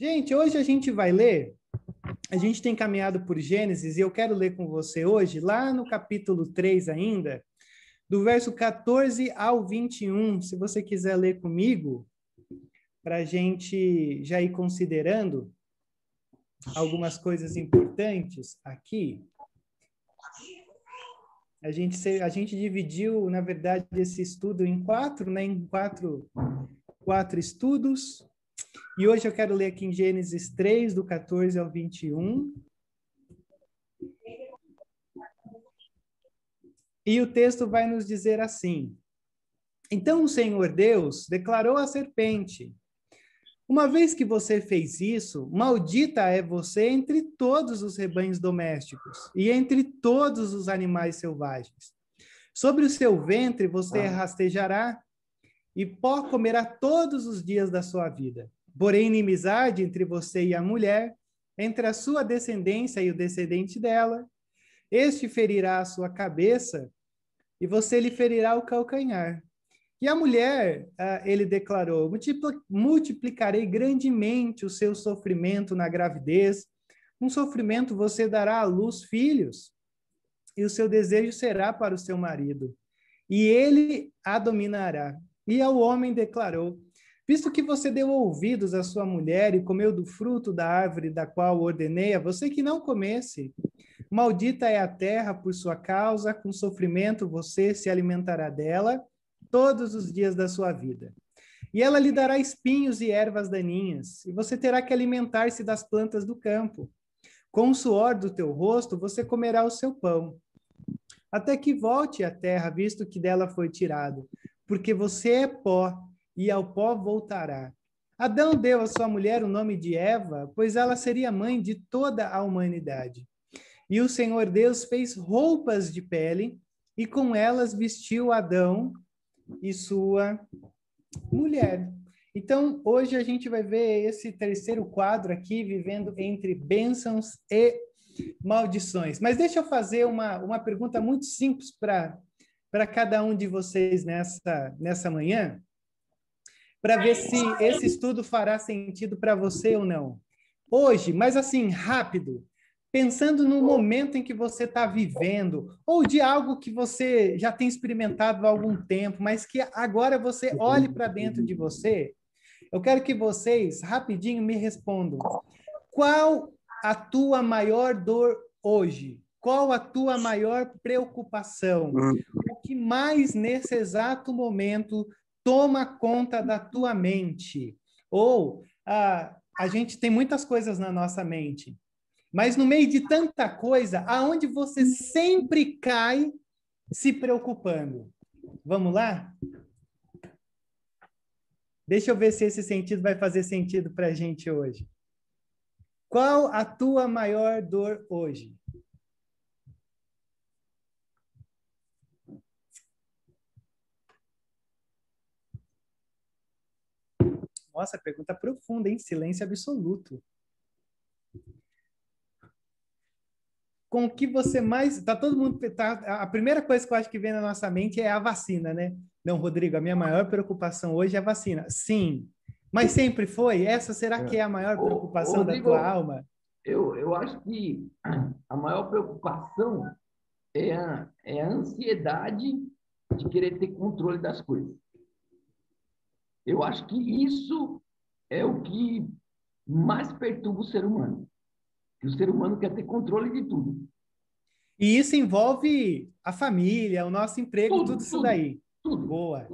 Gente, hoje a gente vai ler, a gente tem caminhado por Gênesis e eu quero ler com você hoje, lá no capítulo 3 ainda, do verso 14 ao 21. Se você quiser ler comigo, para a gente já ir considerando algumas coisas importantes aqui. A gente, a gente dividiu, na verdade, esse estudo em quatro, né? Em quatro, quatro estudos. E hoje eu quero ler aqui em Gênesis 3, do 14 ao 21. E o texto vai nos dizer assim: Então o Senhor Deus declarou à serpente: Uma vez que você fez isso, maldita é você entre todos os rebanhos domésticos e entre todos os animais selvagens. Sobre o seu ventre você ah. rastejará e pó comerá todos os dias da sua vida. Porém, inimizade entre você e a mulher, entre a sua descendência e o descendente dela. Este ferirá a sua cabeça e você lhe ferirá o calcanhar. E a mulher, ah, ele declarou: multiplicarei grandemente o seu sofrimento na gravidez. Um sofrimento você dará à luz filhos, e o seu desejo será para o seu marido, e ele a dominará. E ao homem declarou: Visto que você deu ouvidos à sua mulher e comeu do fruto da árvore da qual ordenei a você que não comesse, maldita é a terra por sua causa, com sofrimento você se alimentará dela todos os dias da sua vida. E ela lhe dará espinhos e ervas daninhas, e você terá que alimentar-se das plantas do campo. Com o suor do teu rosto você comerá o seu pão, até que volte à terra, visto que dela foi tirado porque você é pó e ao pó voltará. Adão deu à sua mulher o nome de Eva, pois ela seria mãe de toda a humanidade. E o Senhor Deus fez roupas de pele e com elas vestiu Adão e sua mulher. Então, hoje a gente vai ver esse terceiro quadro aqui, vivendo entre bênçãos e maldições. Mas deixa eu fazer uma, uma pergunta muito simples para cada um de vocês nessa, nessa manhã, para ver se esse estudo fará sentido para você ou não. Hoje, mas assim, rápido, pensando no momento em que você está vivendo, ou de algo que você já tem experimentado há algum tempo, mas que agora você olhe para dentro de você, eu quero que vocês, rapidinho, me respondam. Qual a tua maior dor hoje? Qual a tua maior preocupação? Hum. O que mais nesse exato momento toma conta da tua mente? Ou a, a gente tem muitas coisas na nossa mente, mas no meio de tanta coisa, aonde você sempre cai se preocupando? Vamos lá? Deixa eu ver se esse sentido vai fazer sentido para a gente hoje. Qual a tua maior dor hoje? Nossa, pergunta profunda, hein? Silêncio absoluto. Com o que você mais. Tá todo mundo. Tá, a primeira coisa que eu acho que vem na nossa mente é a vacina, né? Não, Rodrigo, a minha maior preocupação hoje é a vacina. Sim. Mas sempre foi? Essa será que é a maior preocupação ô, Rodrigo, da tua alma? Eu, eu acho que a maior preocupação é a, é a ansiedade de querer ter controle das coisas. Eu acho que isso é o que mais perturba o ser humano. Que o ser humano quer ter controle de tudo. E isso envolve a família, o nosso emprego, tudo, tudo isso tudo, daí. Tudo. Boa.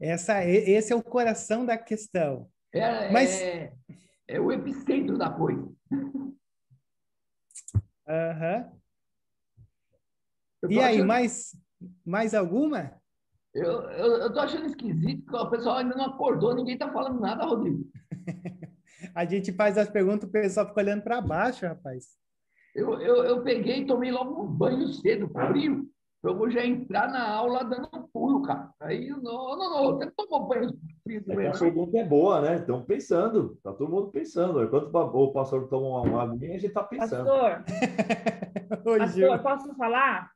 Essa, esse é o coração da questão. É, Mas... é, é o epicentro da coisa. Aham. Uhum. E aí, achando... mais, mais alguma? Eu, eu, eu tô achando esquisito que o pessoal ainda não acordou, ninguém tá falando nada, Rodrigo. a gente faz as perguntas, o pessoal fica olhando para baixo, rapaz. Eu, eu, eu peguei e tomei logo um banho cedo, frio. Eu vou já entrar na aula dando um pulo, cara. Aí, não, não, não, você tomou banho frio é A pergunta é boa, né? Estão pensando, tá todo mundo pensando. Enquanto o pastor toma uma aguinha, a gente tá pensando. Pastor, Oi, pastor posso falar?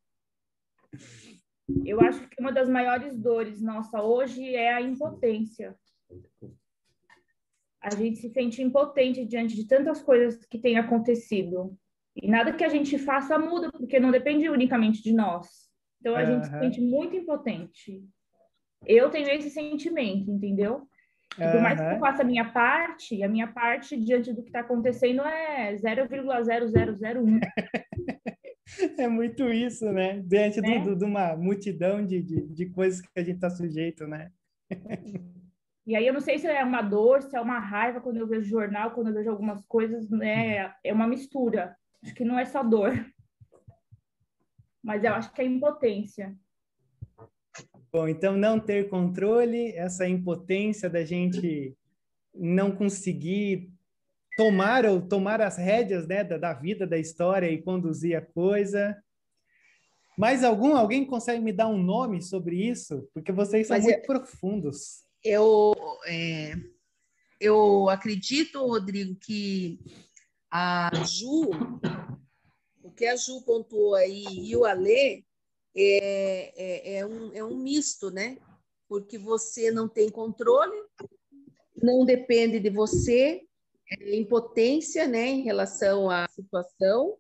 Eu acho que uma das maiores dores nossa hoje é a impotência. a gente se sente impotente diante de tantas coisas que têm acontecido. E nada que a gente faça muda, porque não depende unicamente de nós. Então a uhum. gente se sente muito impotente. Eu tenho esse sentimento, entendeu? E por mais que eu faça a minha parte, a minha parte diante do que está acontecendo é 0,0001. é muito isso, né? Diante é. do, de uma multidão de, de, de coisas que a gente está sujeito, né? E aí eu não sei se é uma dor, se é uma raiva quando eu vejo jornal, quando eu vejo algumas coisas, né? É uma mistura. Acho que não é só dor. Mas eu acho que é impotência. Bom, então não ter controle, essa impotência da gente não conseguir tomar ou tomar as rédeas né, da, da vida, da história e conduzir a coisa. Mais algum? Alguém consegue me dar um nome sobre isso? Porque vocês são Mas muito eu, profundos. Eu, é, eu acredito, Rodrigo, que a Ju, o que a Ju pontuou aí e o Alê, é, é, é, um, é um misto, né? Porque você não tem controle, não depende de você, é impotência, né, em relação à situação,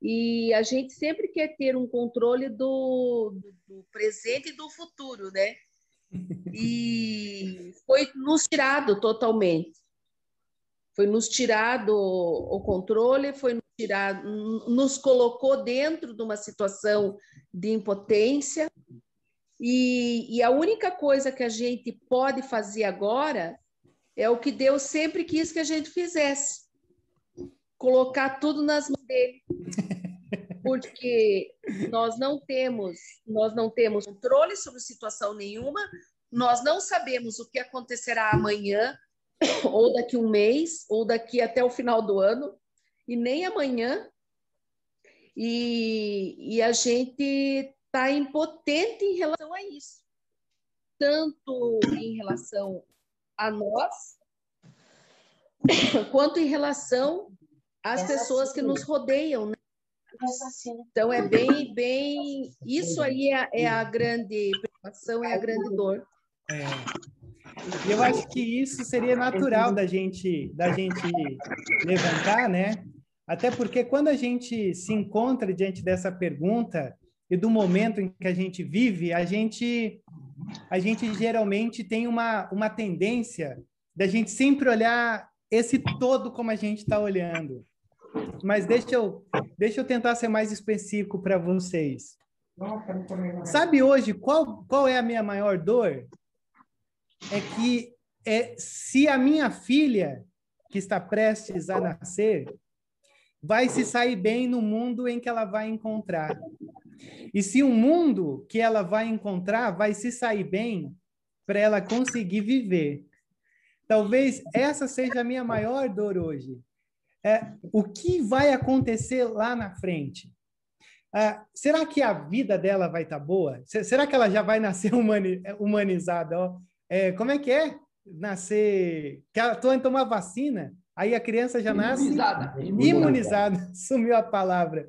e a gente sempre quer ter um controle do, do, do presente e do futuro, né? E foi nos tirado totalmente. Foi nos tirado o controle, foi nos tirado, nos colocou dentro de uma situação de impotência. E, e a única coisa que a gente pode fazer agora é o que Deus sempre quis que a gente fizesse: colocar tudo nas mãos dele. Porque nós não temos, nós não temos controle sobre situação nenhuma, nós não sabemos o que acontecerá amanhã, ou daqui um mês, ou daqui até o final do ano, e nem amanhã. E, e a gente está impotente em relação a isso, tanto em relação a nós, quanto em relação às pessoas que nos rodeiam. Né? Então é bem, bem, isso aí é, é a grande preocupação, é a grande dor. É. Eu acho que isso seria natural da gente, da gente levantar, né? Até porque quando a gente se encontra diante dessa pergunta, e do momento em que a gente vive, a gente a gente geralmente tem uma, uma tendência da gente sempre olhar esse todo como a gente está olhando. Mas deixa eu, deixa eu tentar ser mais específico para vocês. Sabe hoje qual, qual é a minha maior dor? É que é, se a minha filha, que está prestes a nascer, vai se sair bem no mundo em que ela vai encontrar. E se o mundo que ela vai encontrar vai se sair bem para ela conseguir viver. Talvez essa seja a minha maior dor hoje. É, o que vai acontecer lá na frente? Ah, será que a vida dela vai estar tá boa? Será que ela já vai nascer humani humanizada? Ó? É, como é que é? Nascer. Que ela tomar vacina, aí a criança já nasce. Imunizada. Imunizada. Sumiu a palavra.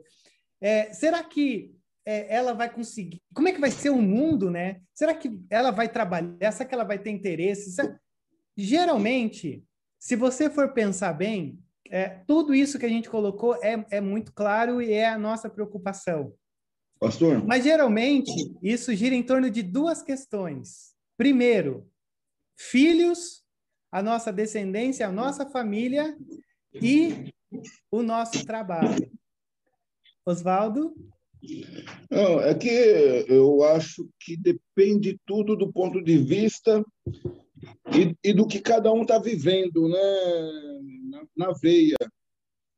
É, será que é, ela vai conseguir? Como é que vai ser o mundo, né? Será que ela vai trabalhar? Será que ela vai ter interesse? Será... Geralmente, se você for pensar bem, é, tudo isso que a gente colocou é, é muito claro e é a nossa preocupação. Pastor? Mas geralmente isso gira em torno de duas questões. Primeiro, filhos, a nossa descendência, a nossa família e o nosso trabalho. Oswaldo? Não, é que eu acho que depende tudo do ponto de vista e, e do que cada um está vivendo, né? Na, na, veia.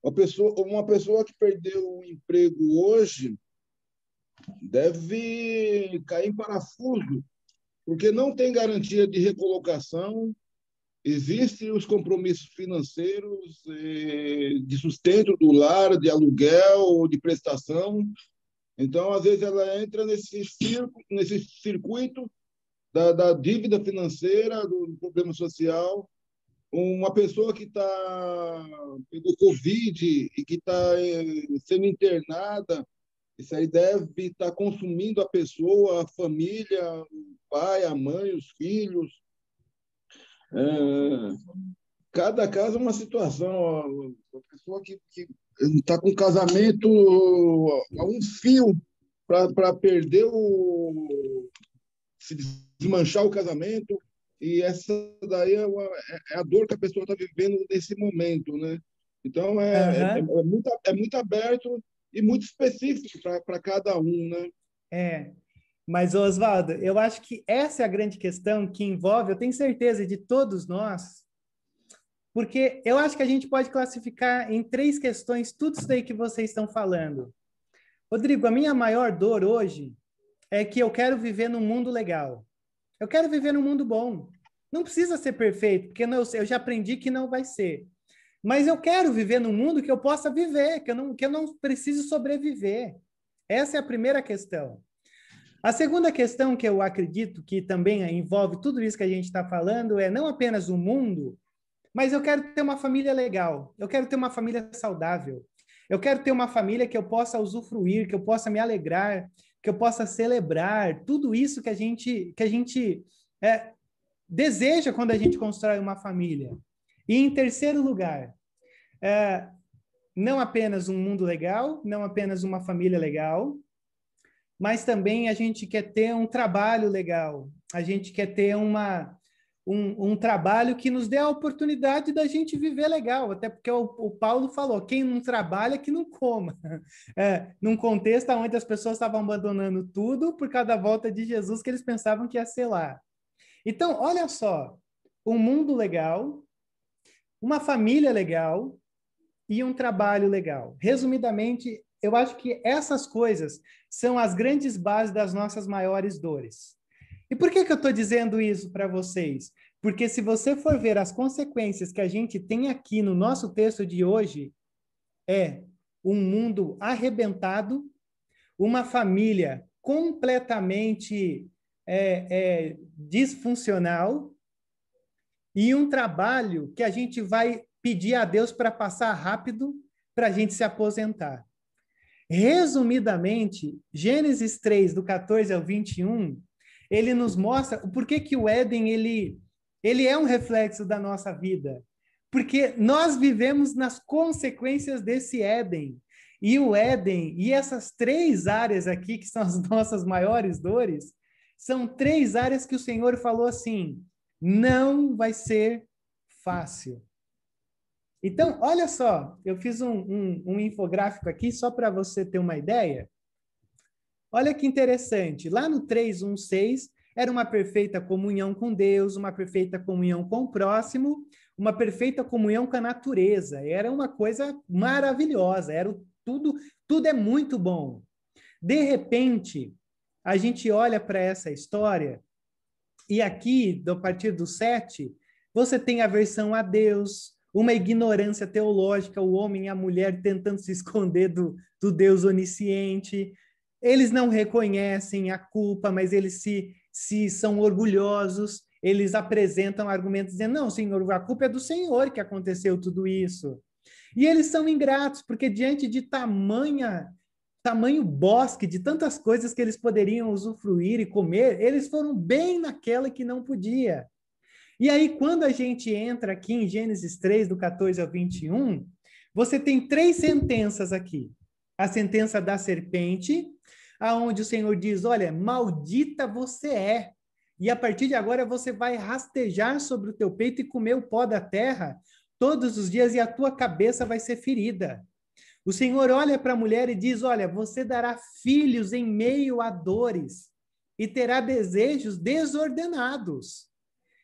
Uma pessoa, uma pessoa que perdeu o emprego hoje deve cair em parafuso, porque não tem garantia de recolocação, existem os compromissos financeiros, eh, de sustento do lar, de aluguel, de prestação, então, às vezes, ela entra nesse, circo, nesse circuito da, da dívida financeira, do problema social. Uma pessoa que está pegou Covid e que está é, sendo internada, isso aí deve estar tá consumindo a pessoa, a família, o pai, a mãe, os filhos. É, cada caso é uma situação. A pessoa que está com casamento a um fio para perder o. se desmanchar o casamento, e essa daí é, uma, é a dor que a pessoa está vivendo nesse momento, né? Então, é, uhum. é, é, muito, é muito aberto e muito específico para cada um, né? É, mas, Oswaldo, eu acho que essa é a grande questão que envolve, eu tenho certeza, de todos nós, porque eu acho que a gente pode classificar em três questões tudo isso daí que vocês estão falando. Rodrigo, a minha maior dor hoje é que eu quero viver num mundo legal. Eu quero viver num mundo bom. Não precisa ser perfeito, porque não, eu já aprendi que não vai ser. Mas eu quero viver num mundo que eu possa viver, que eu não, que eu não preciso sobreviver. Essa é a primeira questão. A segunda questão que eu acredito que também envolve tudo isso que a gente está falando é não apenas o mundo, mas eu quero ter uma família legal, eu quero ter uma família saudável, eu quero ter uma família que eu possa usufruir, que eu possa me alegrar, que eu possa celebrar tudo isso que a gente que a gente é, deseja quando a gente constrói uma família. E em terceiro lugar, é, não apenas um mundo legal, não apenas uma família legal, mas também a gente quer ter um trabalho legal, a gente quer ter uma, um, um trabalho que nos dê a oportunidade da gente viver legal, até porque o, o Paulo falou: quem não trabalha, que não coma. É, num contexto onde as pessoas estavam abandonando tudo por causa da volta de Jesus que eles pensavam que ia ser lá. Então, olha só, um mundo legal, uma família legal e um trabalho legal. Resumidamente, eu acho que essas coisas são as grandes bases das nossas maiores dores. E por que, que eu estou dizendo isso para vocês? Porque se você for ver as consequências que a gente tem aqui no nosso texto de hoje, é um mundo arrebentado, uma família completamente é, é, disfuncional e um trabalho que a gente vai pedir a Deus para passar rápido para a gente se aposentar. Resumidamente, Gênesis 3, do 14 ao 21, ele nos mostra o porquê que o Éden ele, ele é um reflexo da nossa vida. Porque nós vivemos nas consequências desse Éden. E o Éden, e essas três áreas aqui, que são as nossas maiores dores, são três áreas que o Senhor falou assim: não vai ser fácil. Então, olha só, eu fiz um, um, um infográfico aqui só para você ter uma ideia. Olha que interessante. Lá no 316 era uma perfeita comunhão com Deus, uma perfeita comunhão com o próximo, uma perfeita comunhão com a natureza. Era uma coisa maravilhosa, era tudo, tudo é muito bom. De repente, a gente olha para essa história e aqui, a partir do 7, você tem a versão a Deus, uma ignorância teológica, o homem e a mulher tentando se esconder do, do Deus onisciente. Eles não reconhecem a culpa, mas eles se, se são orgulhosos, eles apresentam argumentos dizendo: não, Senhor, a culpa é do Senhor que aconteceu tudo isso. E eles são ingratos, porque diante de tamanha tamanho bosque de tantas coisas que eles poderiam usufruir e comer, eles foram bem naquela que não podia. E aí, quando a gente entra aqui em Gênesis 3, do 14 ao 21, você tem três sentenças aqui. A sentença da serpente, aonde o Senhor diz: Olha, maldita você é. E a partir de agora você vai rastejar sobre o teu peito e comer o pó da terra todos os dias, e a tua cabeça vai ser ferida. O Senhor olha para a mulher e diz: Olha, você dará filhos em meio a dores e terá desejos desordenados.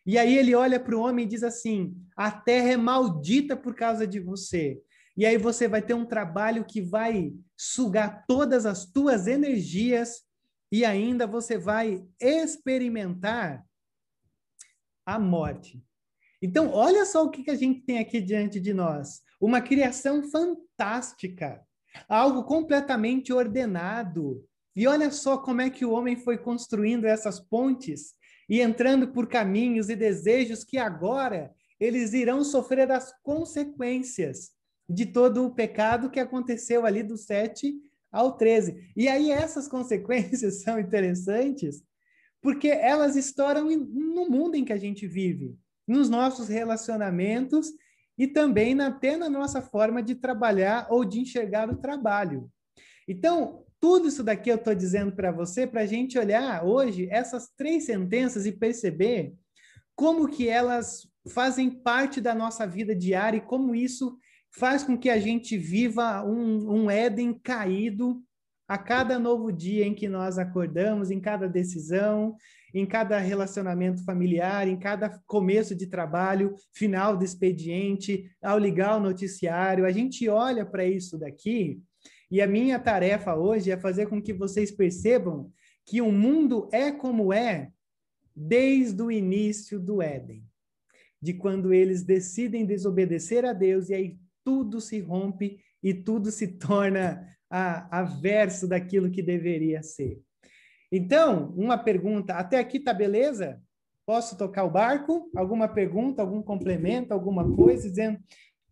E aí ele olha para o homem e diz assim: A terra é maldita por causa de você. E aí você vai ter um trabalho que vai sugar todas as tuas energias e ainda você vai experimentar a morte. Então, olha só o que a gente tem aqui diante de nós uma criação fantástica, algo completamente ordenado. E olha só como é que o homem foi construindo essas pontes e entrando por caminhos e desejos que agora eles irão sofrer as consequências de todo o pecado que aconteceu ali do 7 ao 13. E aí essas consequências são interessantes porque elas estouram no mundo em que a gente vive. nos nossos relacionamentos e também na, até na nossa forma de trabalhar ou de enxergar o trabalho. Então, tudo isso daqui eu estou dizendo para você, para a gente olhar hoje essas três sentenças e perceber como que elas fazem parte da nossa vida diária e como isso faz com que a gente viva um, um Éden caído a cada novo dia em que nós acordamos, em cada decisão, em cada relacionamento familiar, em cada começo de trabalho, final do expediente, ao ligar o noticiário. A gente olha para isso daqui e a minha tarefa hoje é fazer com que vocês percebam que o mundo é como é desde o início do Éden, de quando eles decidem desobedecer a Deus e aí tudo se rompe e tudo se torna a, averso daquilo que deveria ser. Então, uma pergunta, até aqui tá beleza? Posso tocar o barco? Alguma pergunta, algum complemento, alguma coisa, dizendo,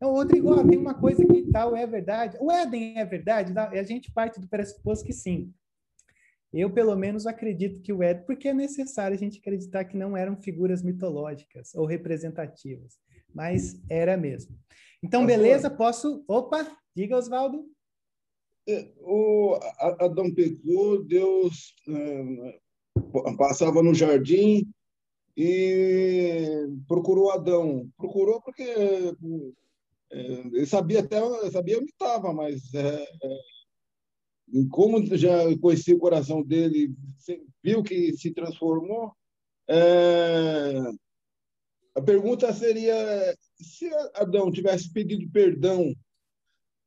então, Rodrigo, ó, tem uma coisa que tal é verdade. O Éden é verdade? A gente parte do pressuposto que sim. Eu, pelo menos, acredito que o Éden, porque é necessário a gente acreditar que não eram figuras mitológicas ou representativas, mas era mesmo. Então, beleza, posso. Opa, diga, Oswaldo. É, o Adão pecou, Deus é, passava no jardim e procurou Adão. Procurou porque é, ele sabia até sabia onde estava, mas como já conhecia o coração dele, viu que se transformou. A pergunta seria: se Adão tivesse pedido perdão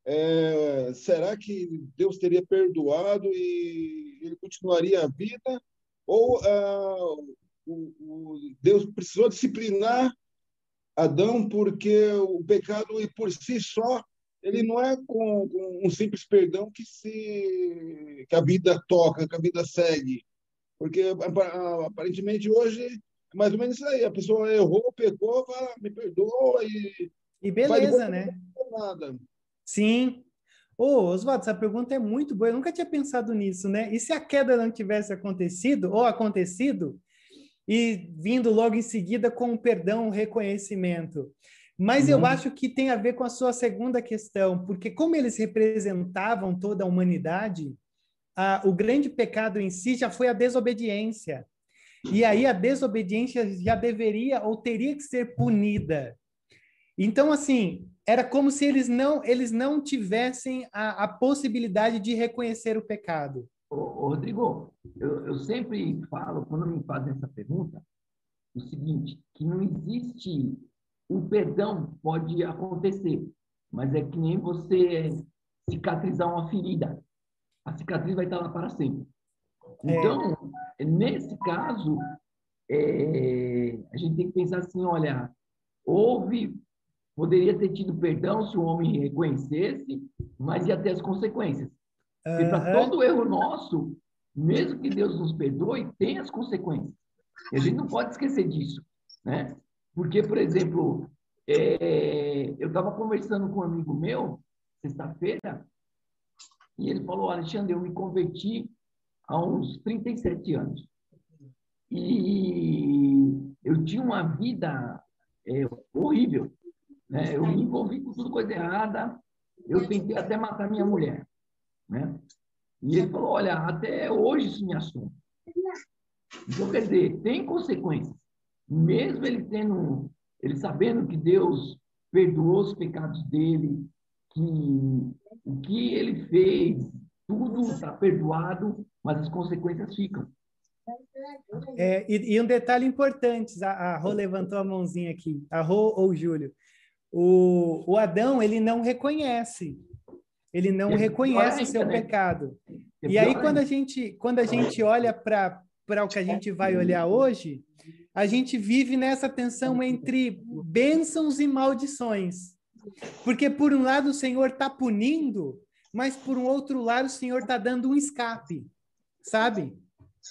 é, será que Deus teria perdoado e ele continuaria a vida? Ou ah, o, o Deus precisou disciplinar Adão porque o pecado por si só ele não é com, com, um simples perdão que se que a vida toca, que a vida segue, porque aparentemente hoje mais ou menos isso aí, a pessoa errou, fala, me perdoa e e beleza, né? Nada. Sim. Ô, oh, Oswaldo, essa pergunta é muito boa. Eu nunca tinha pensado nisso, né? E se a queda não tivesse acontecido, ou acontecido, e vindo logo em seguida com o perdão, o reconhecimento? Mas uhum. eu acho que tem a ver com a sua segunda questão, porque como eles representavam toda a humanidade, a, o grande pecado em si já foi a desobediência. E aí a desobediência já deveria ou teria que ser punida. Então, assim, era como se eles não, eles não tivessem a, a possibilidade de reconhecer o pecado. Ô, ô, Rodrigo, eu, eu sempre falo, quando me fazem essa pergunta, o seguinte, que não existe o perdão pode acontecer, mas é que nem você cicatrizar uma ferida. A cicatriz vai estar lá para sempre. É. Então, é. nesse caso, é, a gente tem que pensar assim, olha, houve poderia ter tido perdão se o homem reconhecesse, mas ia ter as consequências. Porque para todo erro nosso, mesmo que Deus nos perdoe, tem as consequências. E a gente não pode esquecer disso, né? Porque, por exemplo, é, eu estava conversando com um amigo meu, sexta-feira, e ele falou, Alexandre, eu me converti uns 37 anos. E eu tinha uma vida é, horrível. Né? Eu me envolvi com tudo coisa errada. Eu tentei até matar minha mulher. Né? E ele falou: olha, até hoje isso me assume. Então, quer dizer, tem consequências. Mesmo ele tendo, ele sabendo que Deus perdoou os pecados dele, que o que ele fez, tudo está perdoado, mas as consequências ficam. É, e, e, um detalhe importante, a, a Rô levantou a mãozinha aqui, a Rô ou o Júlio o, o Adão ele não reconhece, ele não é reconhece o seu né? pecado. É e aí quando a gente quando a gente olha para para o que a gente vai olhar hoje, a gente vive nessa tensão entre bênçãos e maldições. Porque por um lado o Senhor está punindo, mas por um outro lado o Senhor está dando um escape, sabe?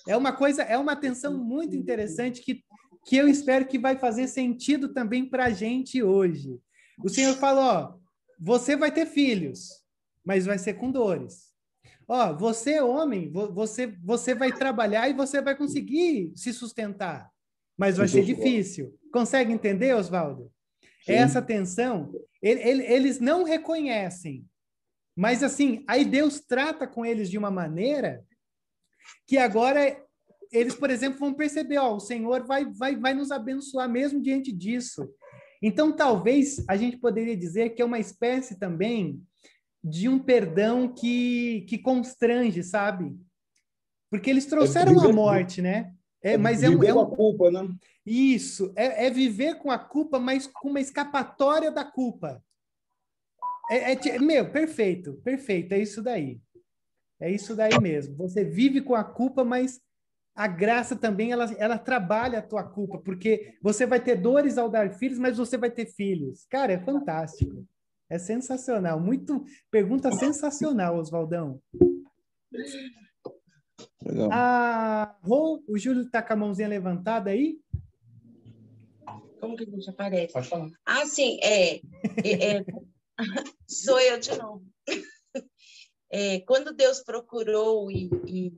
É uma coisa, é uma tensão muito interessante que, que eu espero que vai fazer sentido também para a gente hoje. O Senhor fala, ó, você vai ter filhos, mas vai ser com dores. Ó, você homem, você você vai trabalhar e você vai conseguir se sustentar, mas vai ser difícil. Consegue entender, Oswaldo? Essa tensão, ele, ele, eles não reconhecem, mas assim, aí Deus trata com eles de uma maneira que agora eles, por exemplo, vão perceber, ó, o Senhor vai, vai, vai nos abençoar mesmo diante disso. Então, talvez a gente poderia dizer que é uma espécie também de um perdão que, que constrange, sabe? Porque eles trouxeram a morte, né? É, mas é um, é um... a culpa, né? Isso, é, é, viver com a culpa, mas com uma escapatória da culpa. É, é, meu, perfeito, perfeito, é isso daí. É isso daí mesmo. Você vive com a culpa, mas a graça também ela, ela trabalha a tua culpa, porque você vai ter dores ao dar filhos, mas você vai ter filhos. Cara, é fantástico. É sensacional. Muito pergunta sensacional, Oswaldão. Legal. Ah, Rô, o Júlio está com a mãozinha levantada aí? Como que a gente aparece? Pode falar. Ah, sim, é, é, é sou eu de novo. É, quando Deus procurou e, e,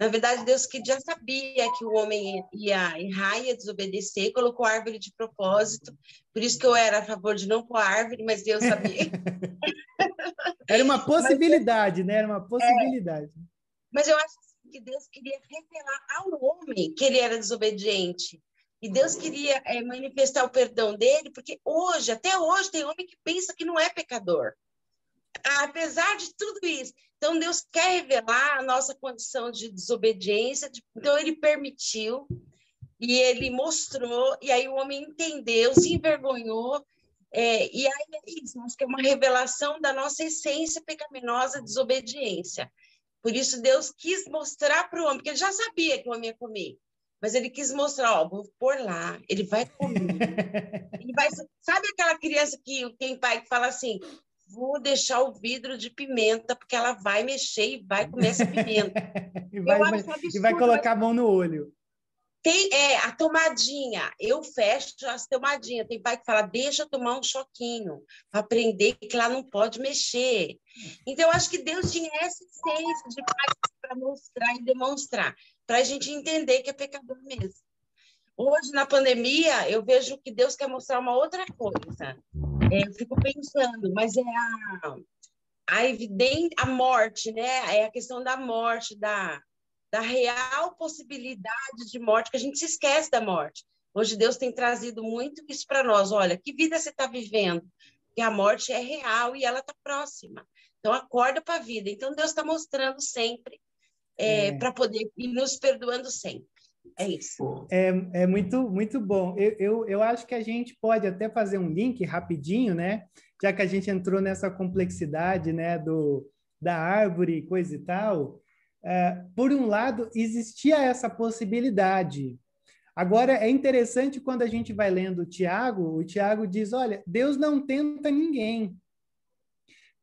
na verdade, Deus que já sabia que o homem ia errar, ia desobedecer, colocou a árvore de propósito. Por isso que eu era a favor de não pôr árvore, mas Deus sabia. Era uma possibilidade, mas, né? Era uma possibilidade. É, mas eu acho que Deus queria revelar ao homem que ele era desobediente. E Deus queria é, manifestar o perdão dele, porque hoje, até hoje, tem homem que pensa que não é pecador. Apesar de tudo isso. Então, Deus quer revelar a nossa condição de desobediência. Então, ele permitiu e ele mostrou, e aí o homem entendeu, se envergonhou. É, e aí é isso, acho que é uma revelação da nossa essência pecaminosa, desobediência. Por isso Deus quis mostrar para o homem, porque ele já sabia que o homem ia comer, mas ele quis mostrar, ó, vou pôr lá, ele vai comer. ele vai, sabe aquela criança que tem pai que fala assim, vou deixar o vidro de pimenta, porque ela vai mexer e vai comer essa pimenta. e, vai, e vai colocar a mão no olho. Tem, é, a tomadinha, eu fecho as tomadinhas. Tem pai que fala, deixa tomar um choquinho, para aprender que lá não pode mexer. Então, eu acho que Deus tinha essa essência de pai para mostrar e demonstrar, para a gente entender que é pecador mesmo. Hoje, na pandemia, eu vejo que Deus quer mostrar uma outra coisa. É, eu fico pensando, mas é a, a evidente, a morte, né? É a questão da morte, da, da real possibilidade de morte, que a gente se esquece da morte. Hoje Deus tem trazido muito isso para nós. Olha, que vida você está vivendo? Que a morte é real e ela está próxima. Então acorda para a vida. Então Deus está mostrando sempre é, é. para poder ir nos perdoando sempre. É isso. É, é muito, muito bom. Eu, eu, eu acho que a gente pode até fazer um link rapidinho, né? Já que a gente entrou nessa complexidade, né? Do, da árvore, coisa e tal. É, por um lado, existia essa possibilidade. Agora, é interessante quando a gente vai lendo o Tiago, o Tiago diz: olha, Deus não tenta ninguém.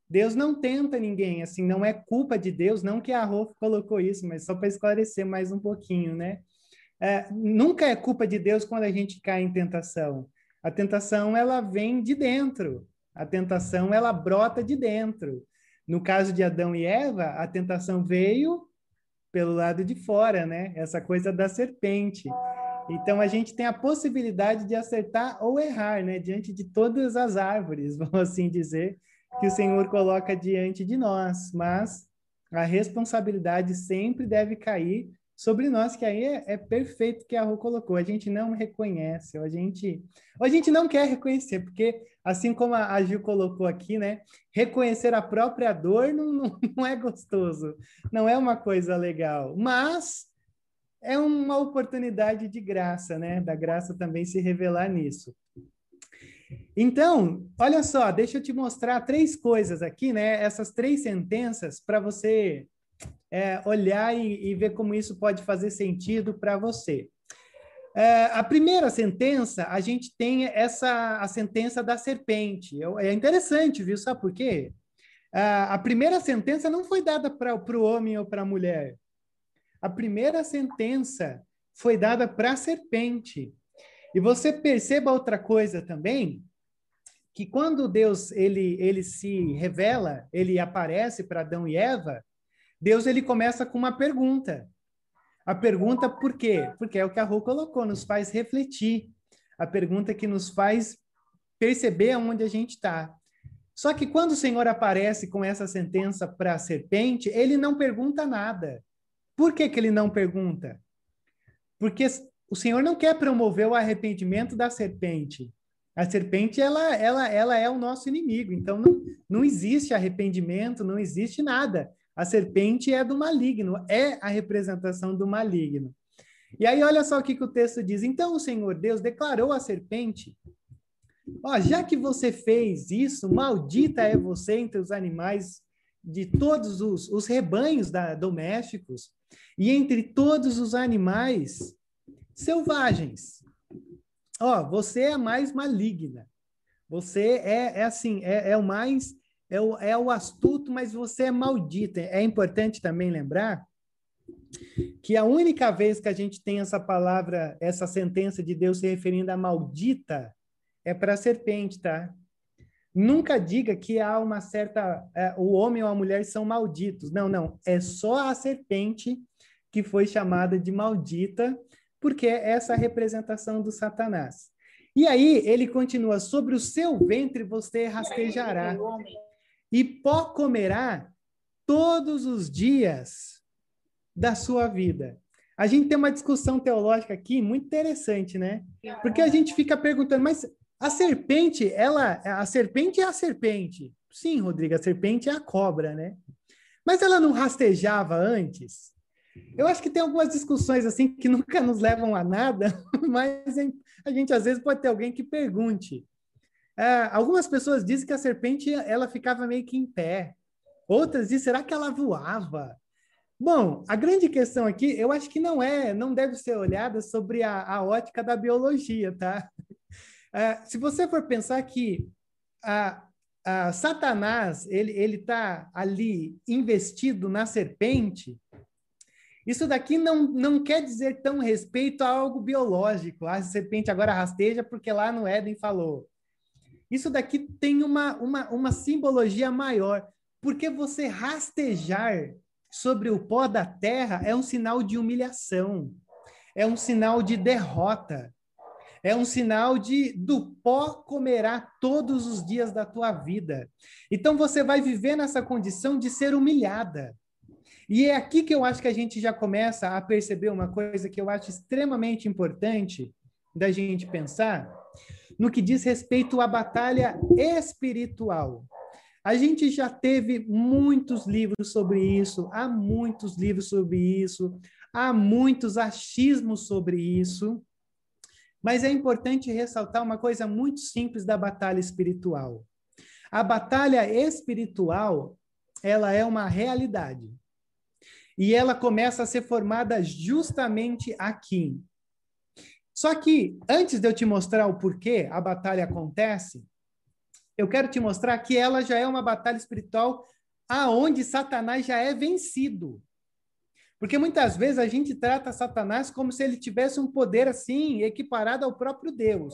Deus não tenta ninguém, assim, não é culpa de Deus, não que a Rolf colocou isso, mas só para esclarecer mais um pouquinho, né? É, nunca é culpa de Deus quando a gente cai em tentação. A tentação, ela vem de dentro. A tentação, ela brota de dentro. No caso de Adão e Eva, a tentação veio pelo lado de fora, né? Essa coisa da serpente. Então a gente tem a possibilidade de acertar ou errar, né? Diante de todas as árvores, vamos assim dizer, que o Senhor coloca diante de nós. Mas a responsabilidade sempre deve cair sobre nós, que aí é, é perfeito que a Rô colocou. A gente não reconhece, ou a gente, ou a gente não quer reconhecer, porque assim como a, Gil colocou aqui, né? Reconhecer a própria dor não, não, não é gostoso, não é uma coisa legal, mas é uma oportunidade de graça, né? Da graça também se revelar nisso. Então, olha só, deixa eu te mostrar três coisas aqui, né? Essas três sentenças para você é, olhar e, e, ver como isso pode fazer sentido para você. É, a primeira sentença, a gente tem essa a sentença da serpente. É interessante, viu? Sabe por quê? a primeira sentença não foi dada para o homem ou para a mulher. A primeira sentença foi dada para a serpente. E você perceba outra coisa também, que quando Deus ele, ele se revela, ele aparece para Adão e Eva, Deus ele começa com uma pergunta. A pergunta por quê? Porque é o que a Rô colocou, nos faz refletir. a pergunta que nos faz perceber aonde a gente está. Só que quando o Senhor aparece com essa sentença para a serpente, ele não pergunta nada. Por que, que ele não pergunta? Porque o Senhor não quer promover o arrependimento da serpente. A serpente, ela, ela, ela é o nosso inimigo. Então, não, não existe arrependimento, não existe nada. A serpente é do maligno, é a representação do maligno. E aí, olha só o que, que o texto diz. Então, o Senhor Deus declarou à serpente: Ó, já que você fez isso, maldita é você entre os animais de todos os, os rebanhos da, domésticos e entre todos os animais selvagens. Ó, você é a mais maligna. Você é, é assim, é, é o mais, é o, é o astuto, mas você é maldita. É importante também lembrar que a única vez que a gente tem essa palavra, essa sentença de Deus se referindo a maldita, é para a serpente, tá? Nunca diga que há uma certa. É, o homem ou a mulher são malditos. Não, não. É só a serpente que foi chamada de maldita porque é essa representação do Satanás. E aí ele continua: sobre o seu ventre você rastejará, e pó comerá todos os dias da sua vida. A gente tem uma discussão teológica aqui muito interessante, né? Porque a gente fica perguntando, mas a serpente, ela, a serpente é a serpente. Sim, Rodrigo, a serpente é a cobra, né? Mas ela não rastejava antes? Eu acho que tem algumas discussões assim que nunca nos levam a nada, mas a gente às vezes pode ter alguém que pergunte. É, algumas pessoas dizem que a serpente ela ficava meio que em pé. Outras dizem, será que ela voava? Bom, a grande questão aqui, eu acho que não é, não deve ser olhada sobre a, a ótica da biologia, tá? É, se você for pensar que a, a Satanás ele ele está ali investido na serpente, isso daqui não, não quer dizer tão respeito a algo biológico. A serpente agora rasteja porque lá no Éden falou. Isso daqui tem uma, uma, uma simbologia maior, porque você rastejar sobre o pó da terra é um sinal de humilhação, é um sinal de derrota, é um sinal de do pó comerá todos os dias da tua vida. Então você vai viver nessa condição de ser humilhada. E é aqui que eu acho que a gente já começa a perceber uma coisa que eu acho extremamente importante da gente pensar no que diz respeito à batalha espiritual. A gente já teve muitos livros sobre isso, há muitos livros sobre isso, há muitos achismos sobre isso, mas é importante ressaltar uma coisa muito simples da batalha espiritual. A batalha espiritual, ela é uma realidade. E ela começa a ser formada justamente aqui. Só que, antes de eu te mostrar o porquê a batalha acontece, eu quero te mostrar que ela já é uma batalha espiritual aonde Satanás já é vencido. Porque muitas vezes a gente trata Satanás como se ele tivesse um poder assim, equiparado ao próprio Deus.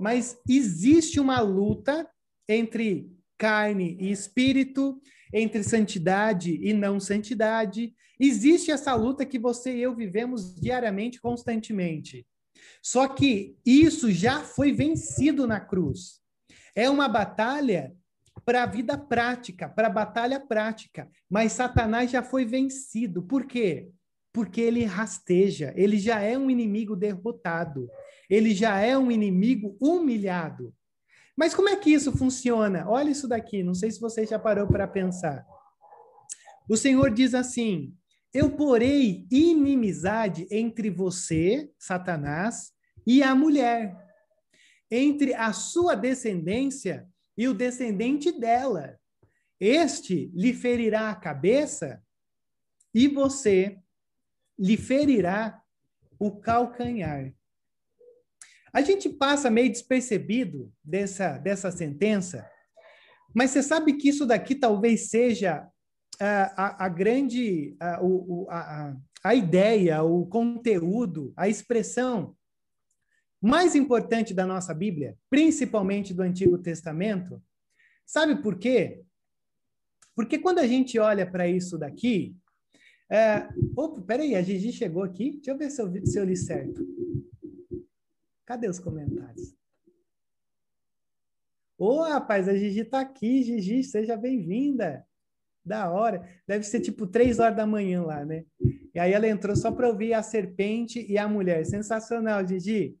Mas existe uma luta entre carne e espírito, entre santidade e não santidade. Existe essa luta que você e eu vivemos diariamente, constantemente. Só que isso já foi vencido na cruz. É uma batalha para a vida prática, para a batalha prática. Mas Satanás já foi vencido. Por quê? Porque ele rasteja, ele já é um inimigo derrotado, ele já é um inimigo humilhado. Mas como é que isso funciona? Olha isso daqui, não sei se você já parou para pensar. O Senhor diz assim: Eu porei inimizade entre você, Satanás, e a mulher, entre a sua descendência e o descendente dela. Este lhe ferirá a cabeça e você lhe ferirá o calcanhar. A gente passa meio despercebido dessa, dessa sentença, mas você sabe que isso daqui talvez seja a, a, a grande, o, a, a ideia, o conteúdo, a expressão mais importante da nossa Bíblia, principalmente do Antigo Testamento. Sabe por quê? Porque quando a gente olha para isso daqui. É... Opa, peraí, a Gigi chegou aqui. Deixa eu ver se eu, se eu li certo. Cadê os comentários? Ô, rapaz, a Gigi tá aqui. Gigi, seja bem-vinda. Da hora. Deve ser tipo três horas da manhã lá, né? E aí ela entrou só para ouvir a serpente e a mulher. Sensacional, Gigi.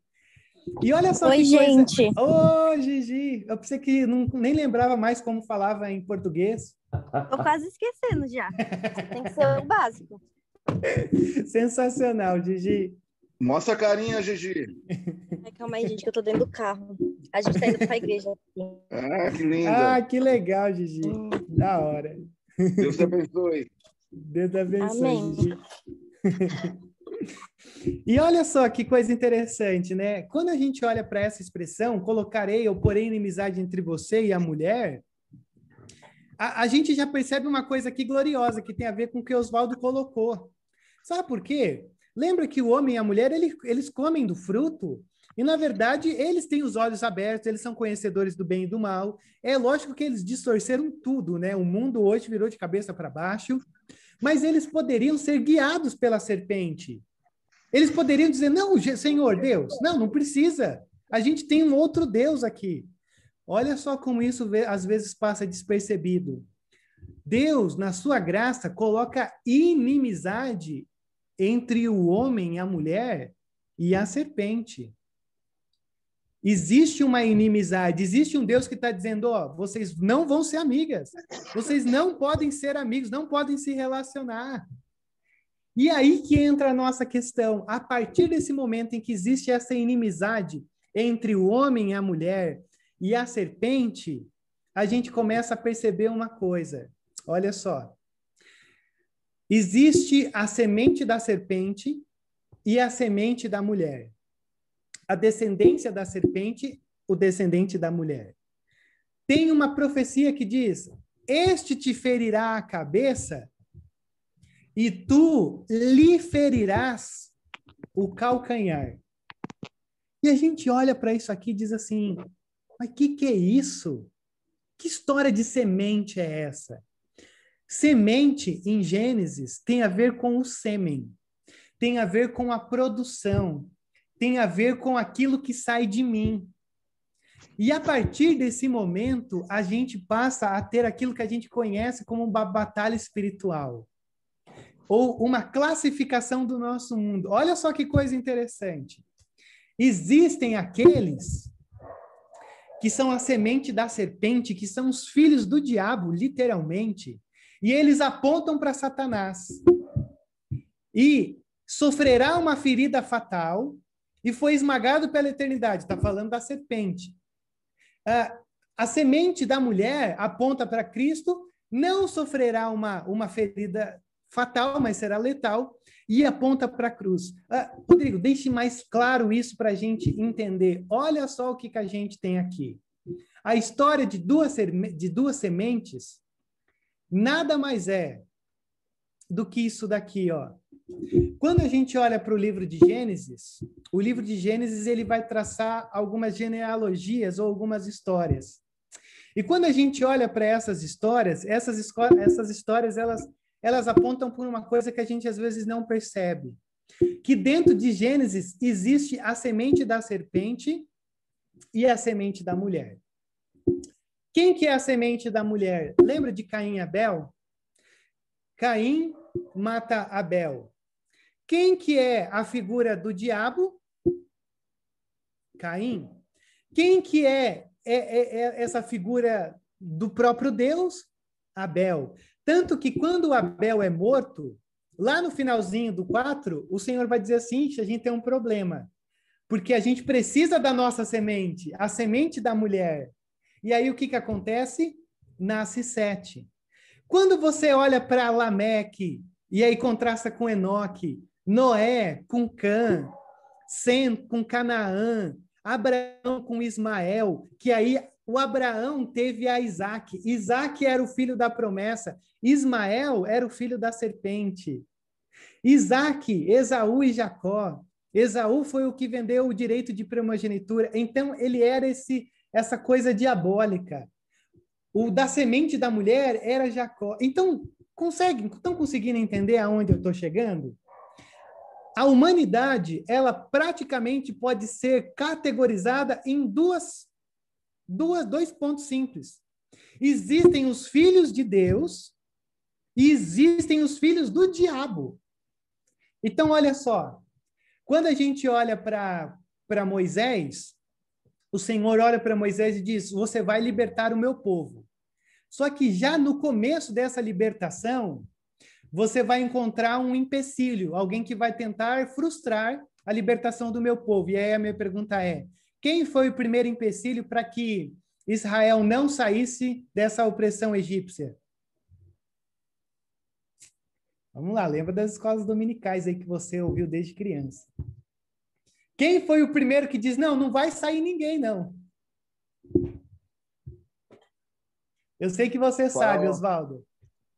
E olha só Oi, que gente. Ô, Gigi! Eu pensei que não, nem lembrava mais como falava em português. Tô quase esquecendo já. Tem que ser o básico. Sensacional, Gigi. Mostra a carinha, Gigi. Ai, calma aí, gente, que eu tô dentro do carro. A gente tá indo pra igreja. Ah, que linda. Ah, que legal, Gigi. Da hora. Deus te abençoe. Deus abençoe, Amém. E olha só que coisa interessante, né? Quando a gente olha para essa expressão, colocarei ou porém inimizade entre você e a mulher, a, a gente já percebe uma coisa aqui gloriosa que tem a ver com o que Oswaldo colocou. Sabe por quê? Lembra que o homem e a mulher, ele- eles comem do fruto e, na verdade, eles têm os olhos abertos, eles são conhecedores do bem e do mal. É lógico que eles distorceram tudo, né? O mundo hoje virou de cabeça para baixo, mas eles poderiam ser guiados pela serpente. Eles poderiam dizer: Não, Senhor Deus, não, não precisa. A gente tem um outro Deus aqui. Olha só como isso às vezes passa despercebido. Deus, na sua graça, coloca inimizade entre o homem a mulher e a serpente. Existe uma inimizade, existe um Deus que está dizendo: ó, vocês não vão ser amigas, vocês não podem ser amigos, não podem se relacionar. E aí que entra a nossa questão. A partir desse momento em que existe essa inimizade entre o homem e a mulher e a serpente, a gente começa a perceber uma coisa. Olha só. Existe a semente da serpente e a semente da mulher. A descendência da serpente, o descendente da mulher. Tem uma profecia que diz: Este te ferirá a cabeça e tu lhe ferirás o calcanhar. E a gente olha para isso aqui e diz assim: mas que que é isso? Que história de semente é essa? Semente em Gênesis tem a ver com o sêmen, tem a ver com a produção, tem a ver com aquilo que sai de mim. E a partir desse momento, a gente passa a ter aquilo que a gente conhece como uma batalha espiritual ou uma classificação do nosso mundo. Olha só que coisa interessante. Existem aqueles que são a semente da serpente, que são os filhos do diabo, literalmente, e eles apontam para Satanás. E sofrerá uma ferida fatal e foi esmagado pela eternidade. Está falando da serpente. Ah, a semente da mulher aponta para Cristo, não sofrerá uma, uma ferida fatal, mas será letal, e aponta para a cruz. Ah, Rodrigo, deixe mais claro isso para a gente entender. Olha só o que, que a gente tem aqui. A história de duas, de duas sementes nada mais é do que isso daqui, ó. Quando a gente olha para o livro de Gênesis, o livro de Gênesis ele vai traçar algumas genealogias ou algumas histórias. E quando a gente olha para essas histórias, essas, essas histórias elas elas apontam por uma coisa que a gente às vezes não percebe. Que dentro de Gênesis existe a semente da serpente e a semente da mulher. Quem que é a semente da mulher? Lembra de Caim e Abel? Caim mata Abel. Quem que é a figura do diabo? Caim. Quem que é, é, é- é essa figura do próprio Deus? Abel. Tanto que quando Abel é morto, lá no finalzinho do 4, o Senhor vai dizer assim: "Ixi, a gente tem um problema. Porque a gente precisa da nossa semente, a semente da mulher. E aí o que, que acontece? Nasce Sete. Quando você olha para Lameque e aí contrasta com Enoque, Noé com Cã, Sem com Canaã, Abraão com Ismael, que aí o Abraão teve a Isaac. Isaac era o filho da promessa. Ismael era o filho da serpente. Isaac, Esaú e Jacó. Esaú foi o que vendeu o direito de primogenitura. Então, ele era esse essa coisa diabólica. O da semente da mulher era Jacó. Então, conseguem, estão conseguindo entender aonde eu estou chegando? A humanidade, ela praticamente pode ser categorizada em duas, duas, dois pontos simples. Existem os filhos de Deus e existem os filhos do diabo. Então, olha só. Quando a gente olha para Moisés, o Senhor olha para Moisés e diz: Você vai libertar o meu povo. Só que já no começo dessa libertação, você vai encontrar um empecilho, alguém que vai tentar frustrar a libertação do meu povo. E aí a minha pergunta é: quem foi o primeiro empecilho para que Israel não saísse dessa opressão egípcia? Vamos lá, lembra das escolas dominicais aí que você ouviu desde criança. Quem foi o primeiro que diz: não, não vai sair ninguém, não? Eu sei que você faraó. sabe, Oswaldo.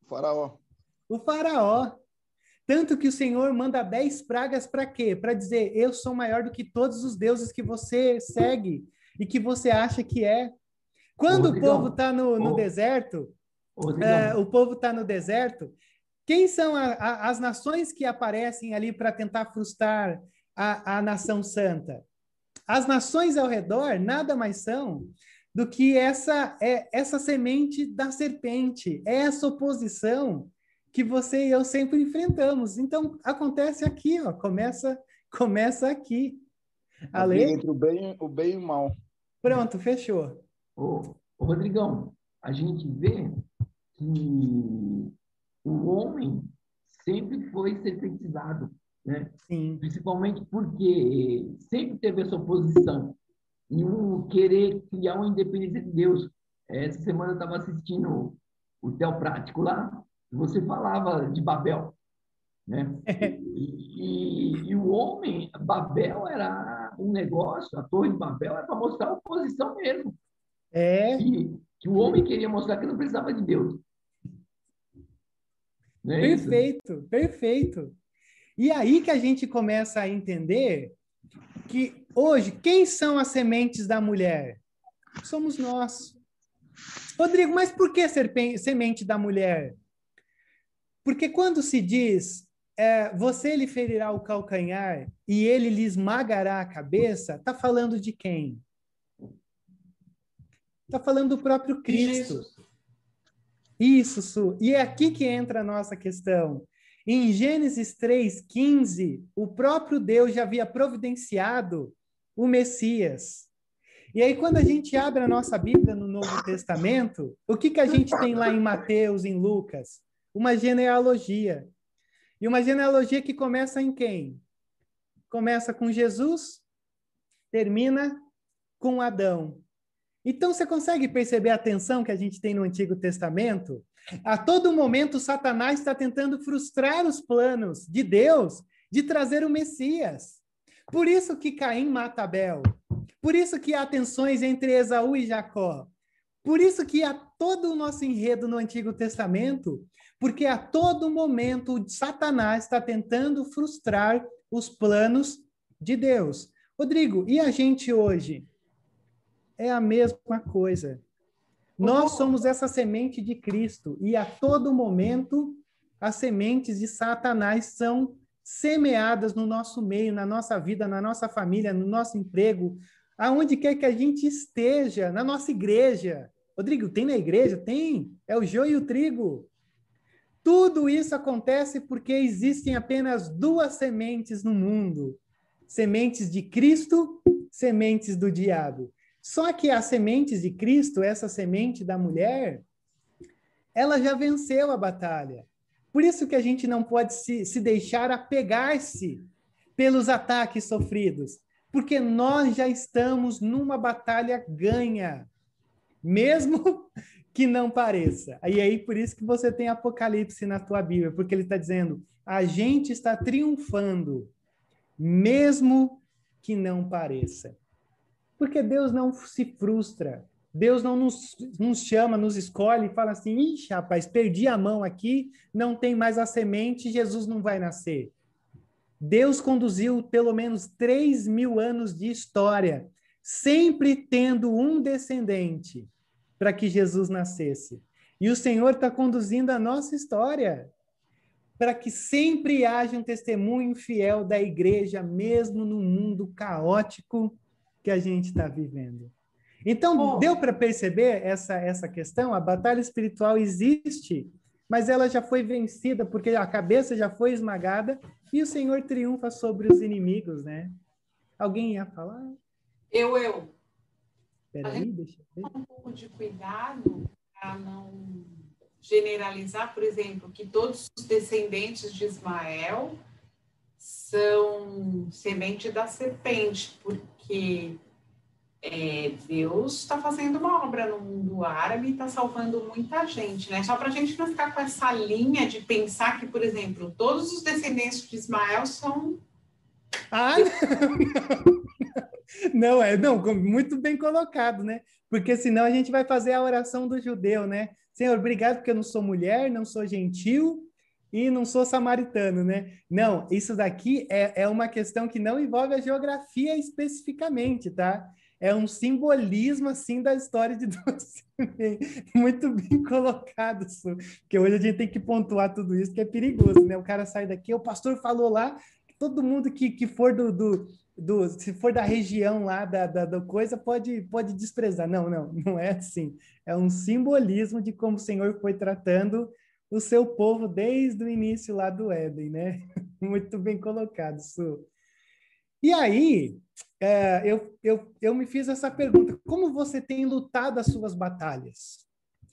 Faraó. O faraó. Tanto que o Senhor manda dez pragas para quê? Para dizer, eu sou maior do que todos os deuses que você segue e que você acha que é. Quando Ô, o povo está no, no deserto, o povo está no deserto, quem são a, a, as nações que aparecem ali para tentar frustrar a, a nação santa? As nações ao redor nada mais são do que essa é essa semente da serpente, é essa oposição que você e eu sempre enfrentamos. Então acontece aqui, ó, começa começa aqui. A lei entre o bem, o bem e o mal. Pronto, fechou. Ô, ô Rodrigão, a gente vê que o homem sempre foi serpentizado, né? Sim. Principalmente porque sempre teve essa oposição em um querer criar uma independência de Deus. Essa semana eu estava assistindo o Teoprático lá, você falava de Babel, né? E, e, e, o homem, Babel era um negócio, a Torre de Babel era para mostrar a oposição mesmo. É. Que, que o homem queria mostrar que não precisava de Deus. É perfeito, isso? perfeito. E aí que a gente começa a entender que hoje, quem são as sementes da mulher? Somos nós. Rodrigo, mas por que semente da mulher? Porque quando se diz é, você lhe ferirá o calcanhar e ele lhe esmagará a cabeça, está falando de quem? Está falando do próprio Cristo. Isso, Su. E é aqui que entra a nossa questão. Em Gênesis 3:15, o próprio Deus já havia providenciado o Messias. E aí, quando a gente abre a nossa Bíblia no Novo Testamento, o que, que a gente tem lá em Mateus, em Lucas? Uma genealogia. E uma genealogia que começa em quem? Começa com Jesus, termina com Adão. Então, você consegue perceber a tensão que a gente tem no Antigo Testamento? A todo momento, Satanás está tentando frustrar os planos de Deus de trazer o Messias. Por isso que Caim mata Abel. Por isso que há tensões entre Esaú e Jacó. Por isso que há todo o nosso enredo no Antigo Testamento, porque a todo momento Satanás está tentando frustrar os planos de Deus. Rodrigo, e a gente hoje? é a mesma coisa. Nós somos essa semente de Cristo e a todo momento as sementes de Satanás são semeadas no nosso meio, na nossa vida, na nossa família, no nosso emprego, aonde quer que a gente esteja, na nossa igreja. Rodrigo, tem na igreja? Tem. É o joio e o trigo. Tudo isso acontece porque existem apenas duas sementes no mundo: sementes de Cristo, sementes do diabo. Só que as sementes de Cristo, essa semente da mulher, ela já venceu a batalha. Por isso que a gente não pode se, se deixar apegar-se pelos ataques sofridos, porque nós já estamos numa batalha ganha, mesmo que não pareça. E aí por isso que você tem Apocalipse na tua Bíblia, porque ele está dizendo: a gente está triunfando, mesmo que não pareça. Porque Deus não se frustra. Deus não nos, nos chama, nos escolhe e fala assim: ixi, rapaz, perdi a mão aqui, não tem mais a semente, Jesus não vai nascer. Deus conduziu pelo menos 3 mil anos de história, sempre tendo um descendente para que Jesus nascesse. E o Senhor está conduzindo a nossa história. para que sempre haja um testemunho fiel da igreja, mesmo no mundo caótico que a gente está vivendo. Então, deu para perceber essa, essa questão? A batalha espiritual existe, mas ela já foi vencida, porque a cabeça já foi esmagada e o Senhor triunfa sobre os inimigos, né? Alguém ia falar? Eu, eu. Peraí, deixa eu ver. Um pouco de cuidado para não generalizar, por exemplo, que todos os descendentes de Ismael são semente da serpente, porque é, Deus está fazendo uma obra no mundo árabe e está salvando muita gente, né? Só para a gente não ficar com essa linha de pensar que, por exemplo, todos os descendentes de Ismael são. Ah, não, não é, não, muito bem colocado, né? Porque senão a gente vai fazer a oração do judeu, né? Senhor, obrigado porque eu não sou mulher, não sou gentil e não sou samaritano, né? Não, isso daqui é, é uma questão que não envolve a geografia especificamente, tá? é um simbolismo assim da história de Deus. Muito bem colocado, isso. porque hoje a gente tem que pontuar tudo isso, que é perigoso, né? O cara sai daqui, o pastor falou lá, todo mundo que, que for do, do, do, se for da região lá da, da, da, coisa, pode, pode desprezar. Não, não, não é assim. É um simbolismo de como o Senhor foi tratando o seu povo desde o início lá do Éden, né? Muito bem colocado, Su. E aí, é, eu, eu, eu me fiz essa pergunta: como você tem lutado as suas batalhas?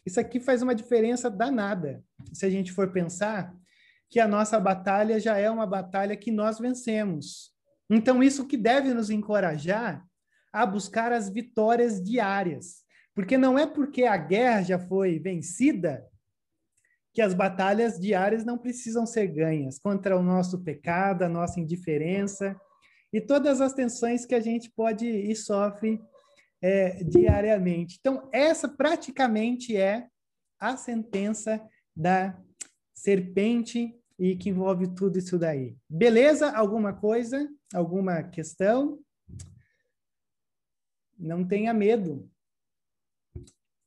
Isso aqui faz uma diferença danada. Se a gente for pensar que a nossa batalha já é uma batalha que nós vencemos. Então, isso que deve nos encorajar a buscar as vitórias diárias. Porque não é porque a guerra já foi vencida que as batalhas diárias não precisam ser ganhas contra o nosso pecado, a nossa indiferença, e todas as tensões que a gente pode e sofre é, diariamente. Então, essa praticamente é a sentença da serpente e que envolve tudo isso daí. Beleza? Alguma coisa? Alguma questão? Não tenha medo.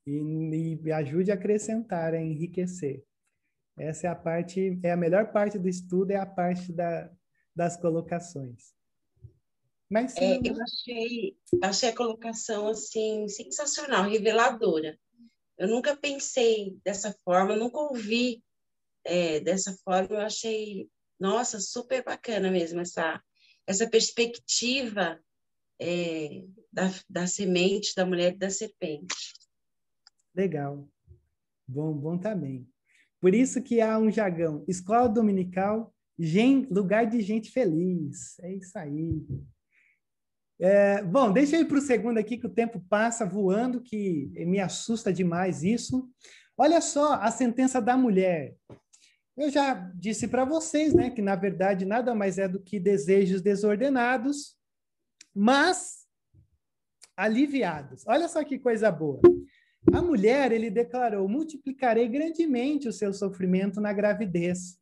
E, e ajude a acrescentar, a enriquecer. Essa é a parte, é a melhor parte do estudo, é a parte da, das colocações. Mas é, eu achei, achei a colocação assim sensacional, reveladora. Eu nunca pensei dessa forma, nunca ouvi é, dessa forma. Eu achei, nossa, super bacana mesmo essa essa perspectiva é, da, da semente da mulher e da serpente. Legal, bom, bom também. Por isso que há um jargão, escola dominical, gente, lugar de gente feliz. É isso aí. É, bom, deixa eu ir para o segundo aqui, que o tempo passa voando, que me assusta demais isso. Olha só a sentença da mulher. Eu já disse para vocês, né, que na verdade nada mais é do que desejos desordenados, mas aliviados. Olha só que coisa boa. A mulher, ele declarou: multiplicarei grandemente o seu sofrimento na gravidez.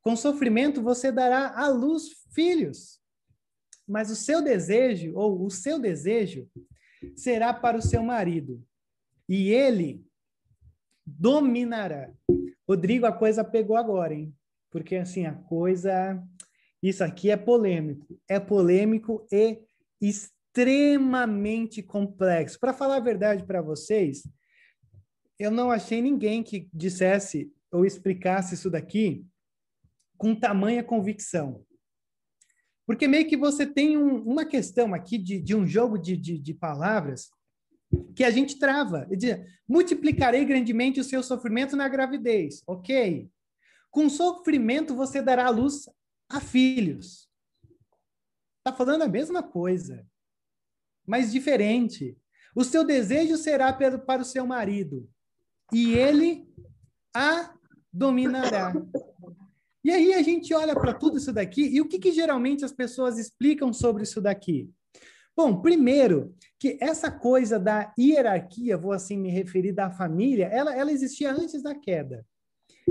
Com sofrimento você dará à luz filhos mas o seu desejo, ou o seu desejo, será para o seu marido, e ele dominará. Rodrigo, a coisa pegou agora, hein? Porque assim, a coisa. Isso aqui é polêmico. É polêmico e extremamente complexo. Para falar a verdade para vocês, eu não achei ninguém que dissesse ou explicasse isso daqui com tamanha convicção. Porque meio que você tem um, uma questão aqui de, de um jogo de, de, de palavras que a gente trava. Diz, multiplicarei grandemente o seu sofrimento na gravidez. Ok. Com sofrimento você dará luz a filhos. Está falando a mesma coisa, mas diferente. O seu desejo será para o seu marido, e ele a dominará. E aí a gente olha para tudo isso daqui e o que, que geralmente as pessoas explicam sobre isso daqui? Bom, primeiro, que essa coisa da hierarquia, vou assim me referir da família, ela, ela existia antes da queda.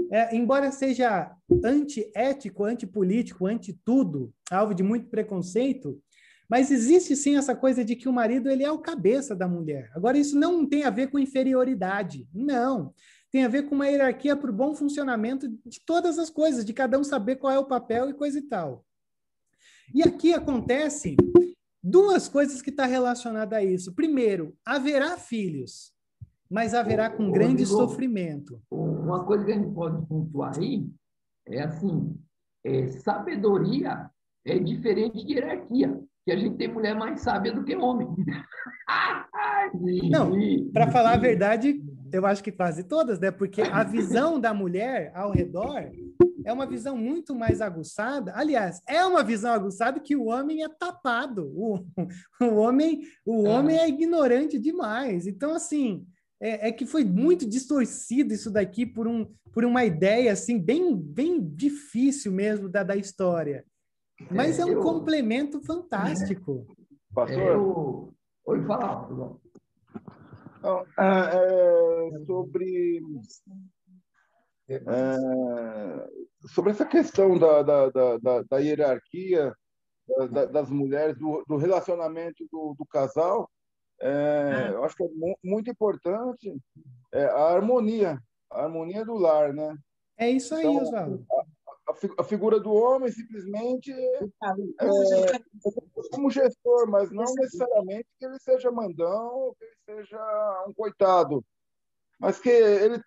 É, embora seja antiético, antipolítico, anti-tudo, alvo de muito preconceito, mas existe sim essa coisa de que o marido ele é o cabeça da mulher. Agora, isso não tem a ver com inferioridade, não. tem a ver com uma hierarquia para o bom funcionamento de todas as coisas, de cada um saber qual é o papel e coisa e tal. E aqui acontece duas coisas que estão tá relacionadas a isso. Primeiro, haverá filhos, mas haverá com grande sofrimento. Uma coisa que a gente pode pontuar aí é assim, é, sabedoria é diferente de hierarquia, que a gente tem mulher mais sábia do que homem. Não, para falar a verdade, eu acho que quase todas, né? Porque a visão da mulher ao redor é uma visão muito mais aguçada. Aliás, é uma visão aguçada que o homem é tapado. O, o homem, o é. homem é ignorante demais. Então, assim, é, é, que foi muito distorcido isso daqui por, um, por uma ideia assim bem, bem difícil mesmo da, da história. Mas é, é um eu... complemento fantástico. Pastor? Eu... Oi, fala. É, é, sobre é, sobre essa questão da, da, da, da hierarquia da, das mulheres, do, do relacionamento do, do casal, é, eu acho que é muito importante é, a harmonia, a harmonia do lar, né? É isso aí, então, Oswaldo. A, a, figura do homem simplesmente é, como gestor, mas não necessariamente que ele seja mandão ou que ele seja um coitado, mas que ele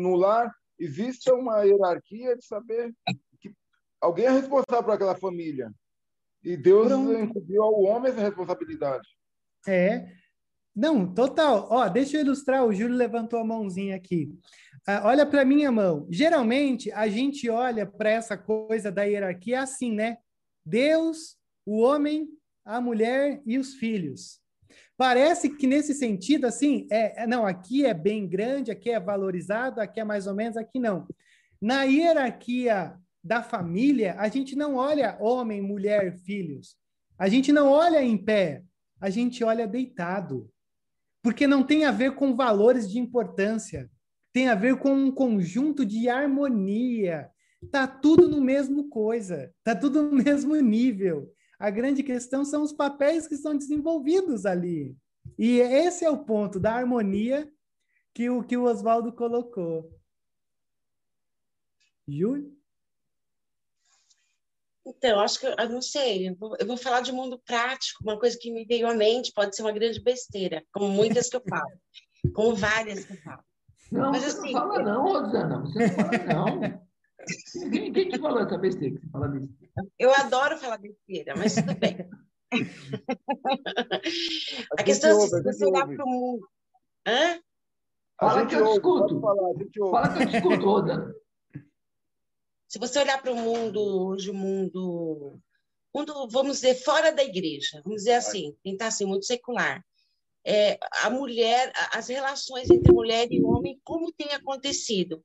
no lar exista uma hierarquia de saber que alguém é responsável por aquela família. E Deus incumbiu ao homem essa responsabilidade. É. Não, total. Ó, deixa eu ilustrar. O Júlio levantou a mãozinha aqui. Ah, olha para minha mão. Geralmente, a gente olha para essa coisa da hierarquia assim, né? Deus, o homem, a mulher e os filhos. Parece que nesse sentido, assim, é, é, não, aqui é bem grande, aqui é valorizado, aqui é mais ou menos, aqui não. Na hierarquia da família, a gente não olha homem, mulher, filhos. A gente não olha em pé, a gente olha deitado. Porque não tem a ver com valores de importância, tem a ver com um conjunto de harmonia. Tá tudo no mesmo coisa, tá tudo no mesmo nível. A grande questão são os papéis que são desenvolvidos ali. E esse é o ponto da harmonia que o, que o Oswaldo colocou. Júlio? Então, acho que eu não sei, eu vou, eu vou, falar de mundo prático, uma coisa que me veio à mente, pode ser uma grande besteira, como muitas que eu falo, como várias que eu falo. Não, Mas, você assim, não fala não, Rosana, você não fala não. Quem, quem te falou essa besteira que você fala besteira? Eu adoro falar besteira, mas tudo bem. a questão é se você olhar para o mundo. Hã? Fala que eu escuto. Fala que eu escuto, Roda. Se você olhar para o mundo hoje, o mundo, mundo, vamos dizer, fora da igreja, vamos dizer assim, tentar ser muito secular. É, a mulher, as relações entre mulher e homem, como tem acontecido?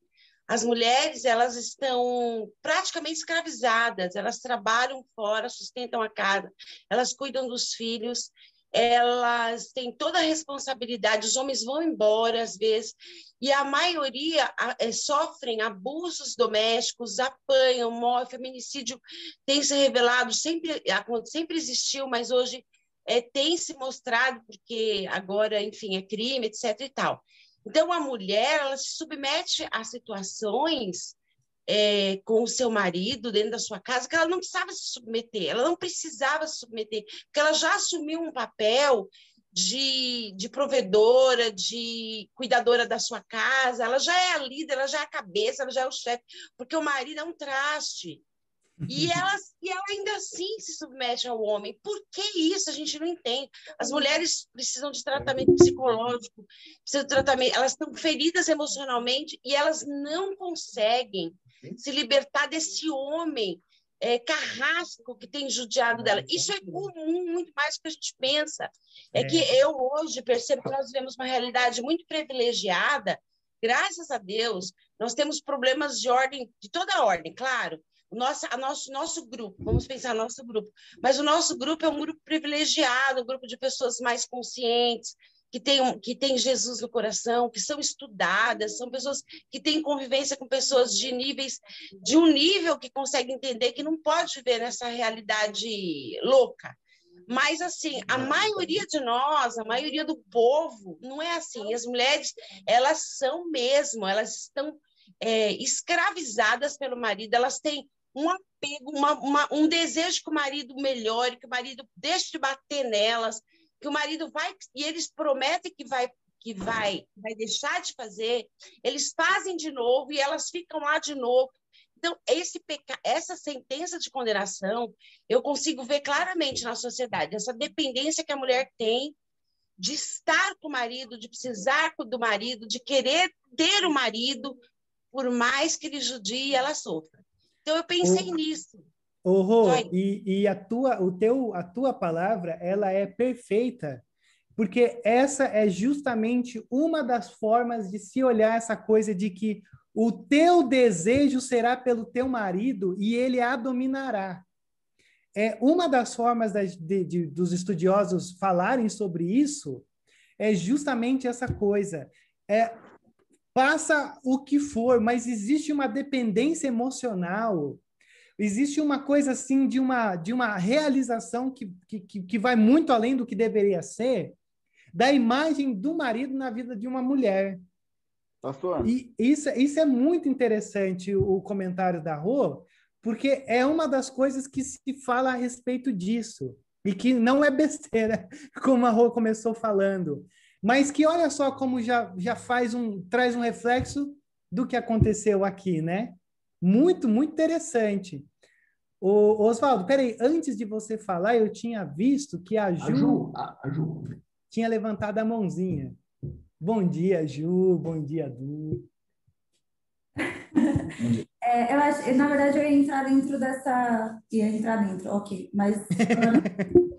As mulheres elas estão praticamente escravizadas, elas trabalham fora, sustentam a casa, elas cuidam dos filhos, elas têm toda a responsabilidade, os homens vão embora às vezes, e a maioria é, sofrem abusos domésticos, apanham, morrem, feminicídio tem se revelado, sempre, sempre existiu, mas hoje é, tem se mostrado, porque agora, enfim, é crime, etc. e tal. Então, a mulher ela se submete a situações é, com o seu marido dentro da sua casa que ela não precisava se submeter, ela não precisava se submeter, porque ela já assumiu um papel de, de provedora, de cuidadora da sua casa, ela já é a líder, ela já é a cabeça, ela já é o chefe, porque o marido é um traste. E ela, e ela ainda assim se submete ao homem. Por que isso? A gente não entende. As mulheres precisam de tratamento psicológico, precisam de tratamento, elas estão feridas emocionalmente e elas não conseguem se libertar desse homem é, carrasco que tem judiado dela. Isso é comum, muito mais do que a gente pensa. É, é que eu hoje percebo que nós vivemos uma realidade muito privilegiada. Graças a Deus, nós temos problemas de ordem, de toda ordem, claro, nossa, a nosso, nosso grupo, vamos pensar nosso grupo, mas o nosso grupo é um grupo privilegiado, um grupo de pessoas mais conscientes, que têm, que tem Jesus no coração, que são estudadas, são pessoas que têm convivência com pessoas de níveis, de um nível que consegue entender que não pode viver nessa realidade louca. Mas, assim, a maioria de nós, a maioria do povo, não é assim. As mulheres, elas são mesmo, elas estão é, escravizadas pelo marido, elas têm um apego, uma, uma, um desejo que o marido melhore, que o marido deixe de bater nelas, que o marido vai, e eles prometem que vai que vai, vai deixar de fazer, eles fazem de novo e elas ficam lá de novo. Então, esse peca... essa sentença de condenação, eu consigo ver claramente na sociedade, essa dependência que a mulher tem de estar com o marido, de precisar do marido, de querer ter o marido, por mais que ele judie, ela sofra. Então, eu pensei o... nisso. Oh, Rô, e, e a tua, o teu, a tua palavra, ela é perfeita, porque essa é justamente uma das formas de se olhar essa coisa de que o teu desejo será pelo teu marido e ele a dominará. É uma das formas de, de, dos estudiosos falarem sobre isso é justamente essa coisa. É passa o que for, mas existe uma dependência emocional, existe uma coisa assim de uma de uma realização que, que, que vai muito além do que deveria ser da imagem do marido na vida de uma mulher. Pastor. E isso, isso é muito interessante, o comentário da Rô, porque é uma das coisas que se fala a respeito disso. E que não é besteira, como a Rô começou falando. Mas que olha só como já, já faz um, traz um reflexo do que aconteceu aqui, né? Muito, muito interessante. O, Oswaldo, peraí, antes de você falar, eu tinha visto que a Ju, a Ju, a Ju. tinha levantado a mãozinha. Bom dia, Ju. Bom dia, Du. É, eu acho, na verdade, eu ia entrar dentro dessa. Ia entrar dentro, ok. Mas.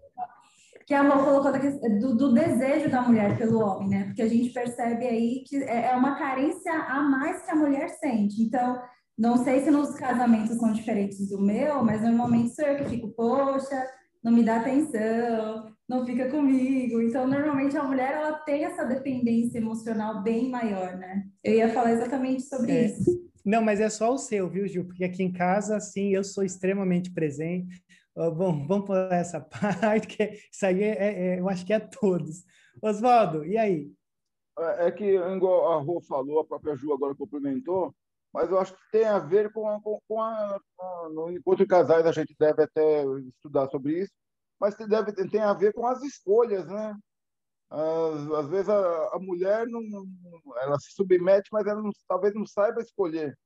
que a Rô colocou do, do, desejo da mulher pelo homem, né? Porque a gente percebe aí que é, é uma carência a mais que a mulher sente. Então, não sei se nos casamentos são diferentes do meu, mas normalmente sou eu que fico, poxa, não me dá atenção, não fica comigo. Então, normalmente a mulher ela tem essa dependência emocional bem maior, né? Eu ia falar exatamente sobre é. isso. Não, mas é só o seu, viu, Gil? Porque aqui em casa, assim, eu sou extremamente presente. Bom, vamos por essa parte, que isso aí é, é, eu acho que é todos. Oswaldo, e aí? É, é que, igual a Rô falou, a própria Ju agora complementou, mas eu acho que tem a ver com, com, com a, no encontro de casais a gente deve até estudar sobre isso, mas deve, tem a ver com as escolhas, né? Às, às vezes a, a mulher não, ela se submete, mas ela não, talvez não saiba escolher.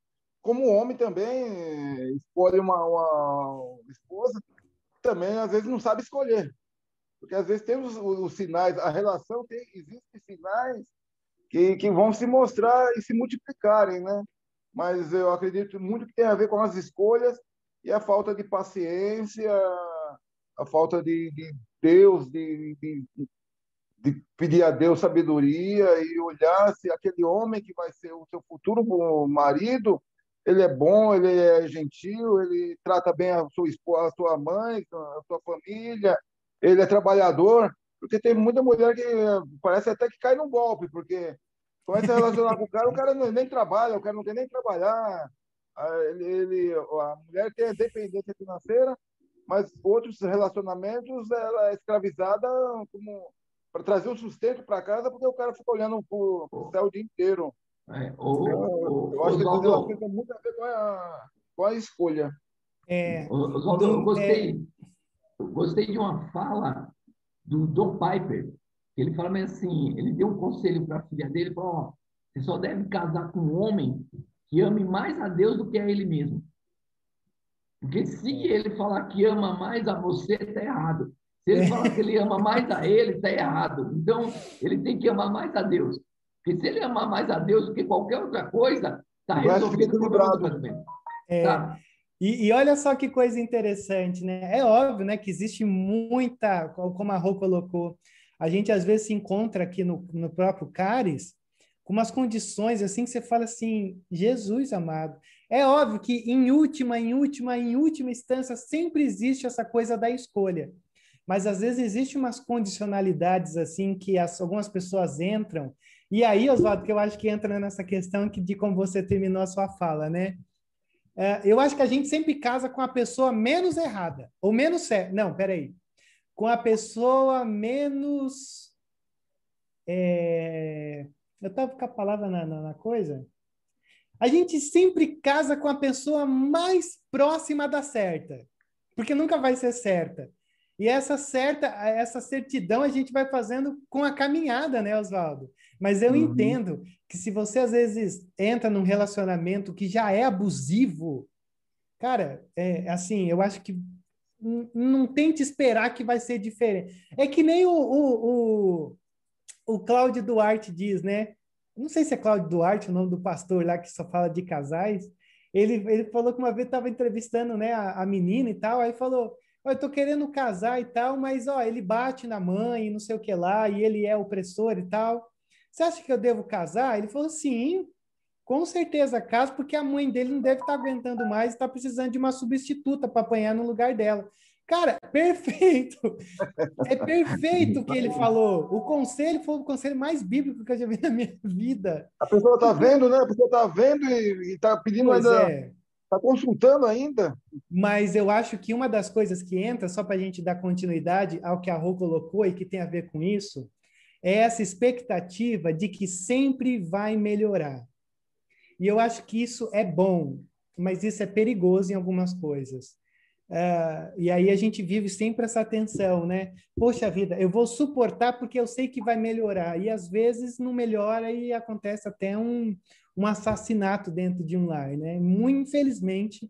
Como o homem também escolhe uma, uma esposa, também às vezes não sabe escolher. Porque às vezes temos os, os sinais, a relação tem, existem sinais que, que vão se mostrar e se multiplicarem, né? Mas eu acredito muito que tem a ver com as escolhas e a falta de paciência, a falta de, de Deus, de, de, de, pedir a Deus sabedoria e olhar se aquele homem que vai ser o seu futuro marido, ele é bom, ele é gentil, ele trata bem a sua esposa, a sua mãe, a sua família, ele é trabalhador, porque tem muita mulher que parece até que cai num golpe, porque começa a relacionar com o cara, o cara nem trabalha, o cara não quer nem trabalhar, ele, ele, a mulher tem a dependência financeira, mas outros relacionamentos ela é escravizada como para trazer o sustento para casa porque o cara fica olhando para o céu o dia inteiro. É, ou, eu, eu acho que relação tem muito a ver com a, com a escolha. É, Oswaldo, eu gostei, é... eu gostei de uma fala do Don Piper. Ele fala assim, ele deu um conselho para a filha dele, falou, ó, você só deve casar com um homem que ame mais a Deus do que a ele mesmo. Porque se ele falar que ama mais a você, está errado. Se ele falar que ele ama mais a ele, está errado. Então, ele tem que amar mais a Deus. Porque se ele amar mais a Deus do que qualquer outra coisa, está resolvido o problema. É, tá? e, e, olha só que coisa interessante, né? É óbvio né, que existe muita, como a Rô colocou, a gente às vezes se encontra aqui no, no próprio Caris com umas condições assim que você fala assim, Jesus amado. É óbvio que em última, em última, em última instância sempre existe essa coisa da escolha. Mas às vezes existe umas condicionalidades assim que as, algumas pessoas entram. E aí, Oswaldo, que eu acho que entra nessa questão que, de como você terminou a sua fala, né? É, eu acho que a gente sempre casa com a pessoa menos errada, ou menos certa. Não, peraí. com a pessoa menos. É... Eu estava com a palavra na, na, na coisa. A gente sempre casa com a pessoa mais próxima da certa, porque nunca vai ser certa. E essa certa, essa certidão a gente vai fazendo com a caminhada, né, Oswaldo? Mas eu uhum. entendo que se você às vezes entra num relacionamento que já é abusivo, cara, é assim, eu acho que não tente esperar que vai ser diferente. É que nem o, o, o, o Cláudio Duarte diz, né? Não sei se é Cláudio Duarte, o nome do pastor lá que só fala de casais. Ele, ele falou que uma vez estava entrevistando né, a, a menina e tal, aí falou: eu tô querendo casar e tal, mas ó, ele bate na mãe, não sei o que lá, e ele é opressor e tal. Você acha que eu devo casar? Ele falou: sim, com certeza caso, porque a mãe dele não deve estar tá aguentando mais, está precisando de uma substituta para apanhar no lugar dela. Cara, perfeito! É perfeito o que ele falou. O conselho foi o conselho mais bíblico que eu já vi na minha vida. A pessoa está vendo, né? A pessoa está vendo e está pedindo pois ainda. É. Está consultando ainda. Mas eu acho que uma das coisas que entra, só para a gente dar continuidade ao que a Rô colocou e que tem a ver com isso, é essa expectativa de que sempre vai melhorar. E eu acho que isso é bom, mas isso é perigoso em algumas coisas. Uh, e aí a gente vive sempre essa tensão, né? Poxa vida, eu vou suportar porque eu sei que vai melhorar. E às vezes não melhora e acontece até um, um assassinato dentro de um lar, né? Infelizmente,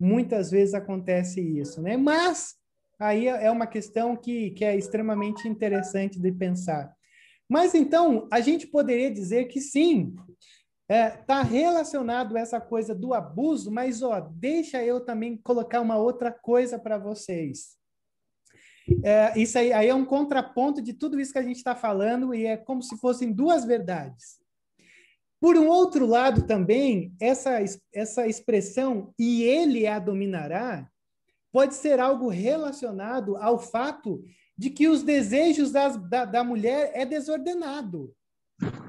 muitas vezes acontece isso, né? Mas aí é uma questão que, que é extremamente interessante de pensar. Mas então, a gente poderia dizer que sim, está é, tá relacionado essa coisa do abuso, mas ó, deixa eu também colocar uma outra coisa para vocês. É, isso aí, aí é um contraponto de tudo isso que a gente está falando e é como se fossem duas verdades. Por um outro lado também, essa, essa expressão e ele a dominará pode ser algo relacionado ao fato de que os desejos das, da, da mulher é desordenado.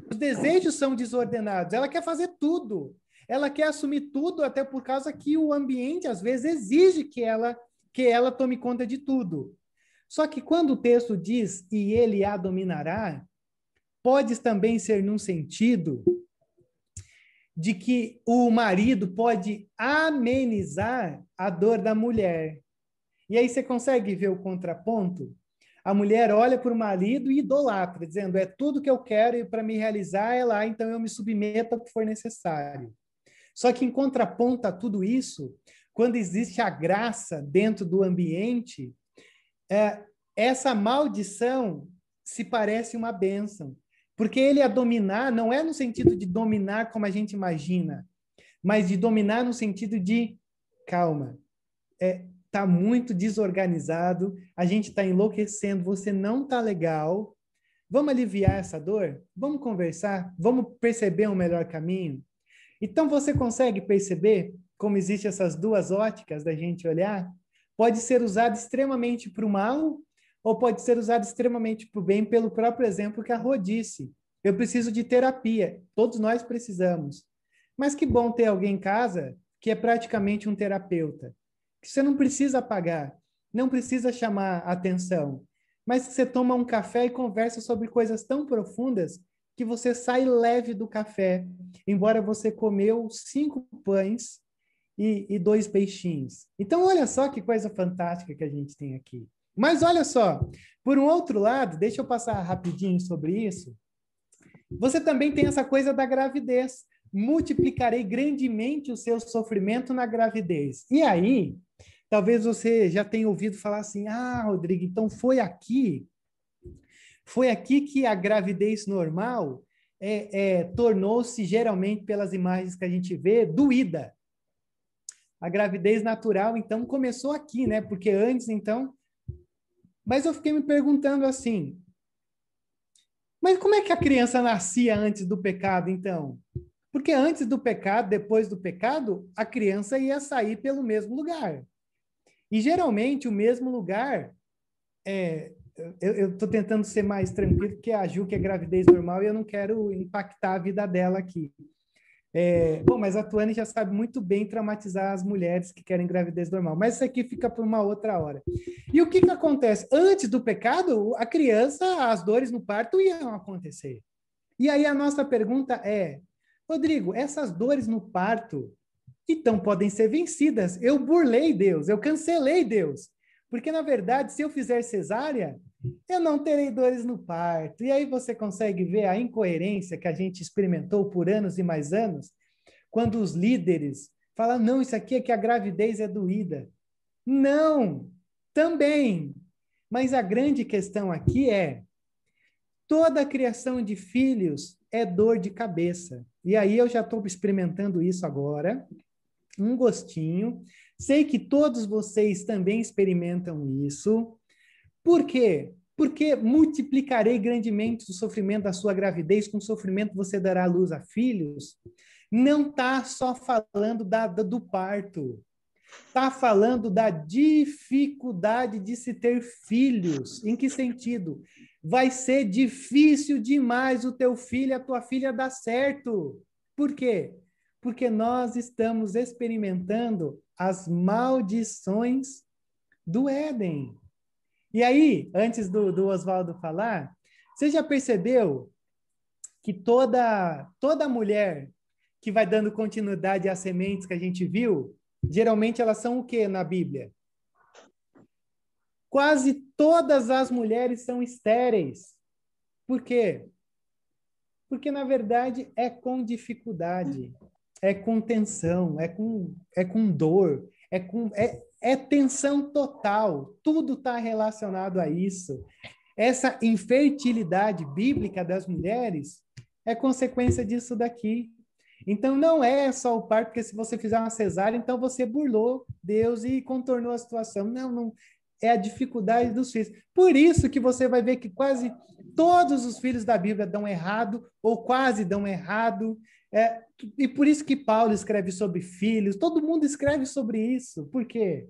Os desejos são desordenados. Ela quer fazer tudo. Ela quer assumir tudo, até por causa que o ambiente, às vezes, exige que ela, que ela tome conta de tudo. Só que quando o texto diz e ele a dominará, pode também ser num sentido de que o marido pode amenizar a dor da mulher. E aí você consegue ver o contraponto? a mulher olha para o marido e idolatra, dizendo: é tudo que eu quero e para me realizar é lá, então eu me submeto ao que for necessário. Só que em contraponto a tudo isso, quando existe a graça dentro do ambiente, é, essa maldição se parece uma bênção. Porque ele a dominar não é no sentido de dominar como a gente imagina, mas de dominar no sentido de calma. É, está muito desorganizado, a gente está enlouquecendo, você não está legal. Vamos aliviar essa dor? Vamos conversar? Vamos perceber um melhor caminho? Então, você consegue perceber como existem essas duas óticas da gente olhar? Pode ser usado extremamente para o mal ou pode ser usado extremamente para o bem, pelo próprio exemplo que a Rô disse. Eu preciso de terapia, todos nós precisamos. Mas que bom ter alguém em casa que é praticamente um terapeuta que você não precisa pagar, não precisa chamar atenção, mas você toma um café e conversa sobre coisas tão profundas que você sai leve do café, embora você comeu cinco pães e, e dois peixinhos. Então, olha só que coisa fantástica que a gente tem aqui. Mas olha só, por um outro lado, deixa eu passar rapidinho sobre isso. Você também tem essa coisa da gravidez. Multiplicarei grandemente o seu sofrimento na gravidez. E aí, Talvez você já tenha ouvido falar assim: ah, Rodrigo, então foi aqui, foi aqui que a gravidez normal é, é, tornou-se, geralmente, pelas imagens que a gente vê, doída. A gravidez natural, então, começou aqui, né? Porque antes, então. Mas eu fiquei me perguntando assim: mas como é que a criança nascia antes do pecado, então? Porque antes do pecado, depois do pecado, a criança ia sair pelo mesmo lugar. E geralmente o mesmo lugar é, eu estou tentando ser mais tranquilo, porque a Ju, que é gravidez normal, e eu não quero impactar a vida dela aqui. É, bom, mas a Tuane já sabe muito bem traumatizar as mulheres que querem gravidez normal. Mas isso aqui fica para uma outra hora. E o que, que acontece? Antes do pecado, a criança, as dores no parto iam acontecer. E aí a nossa pergunta é, Rodrigo, essas dores no parto, então podem ser vencidas. Eu burlei Deus, eu cancelei Deus. Porque, na verdade, se eu fizer cesárea, eu não terei dores no parto. E aí você consegue ver a incoerência que a gente experimentou por anos e mais anos, quando os líderes falam: não, isso aqui é que a gravidez é doída. Não, também. Mas a grande questão aqui é: toda a criação de filhos é dor de cabeça. E aí eu já estou experimentando isso agora, um gostinho. Sei que todos vocês também experimentam isso. Por quê? Porque multiplicarei grandemente o sofrimento da sua gravidez, com sofrimento você dará luz a filhos. Não está só falando da, do parto, está falando da dificuldade de se ter filhos. Em que sentido? Vai ser difícil demais o teu filho, a tua filha dar certo. Por quê? Porque nós estamos experimentando as maldições do Éden. E aí, antes do, do Oswaldo falar, você já percebeu que toda, toda mulher que vai dando continuidade às sementes que a gente viu, geralmente elas são o que na Bíblia? Quase todas as mulheres são estéreis. Por quê? Porque, na verdade, é com dificuldade, é com tensão, é com, é com dor, é, com, é, é tensão total, tudo está relacionado a isso. Essa infertilidade bíblica das mulheres é consequência disso daqui. Então não é só o parto, porque se você fizer uma cesárea, então você burlou Deus e contornou a situação. Não, não. É a dificuldade dos filhos. Por isso que você vai ver que quase todos os filhos da Bíblia dão errado, ou quase dão errado. É, e por isso que Paulo escreve sobre filhos, todo mundo escreve sobre isso. Por quê?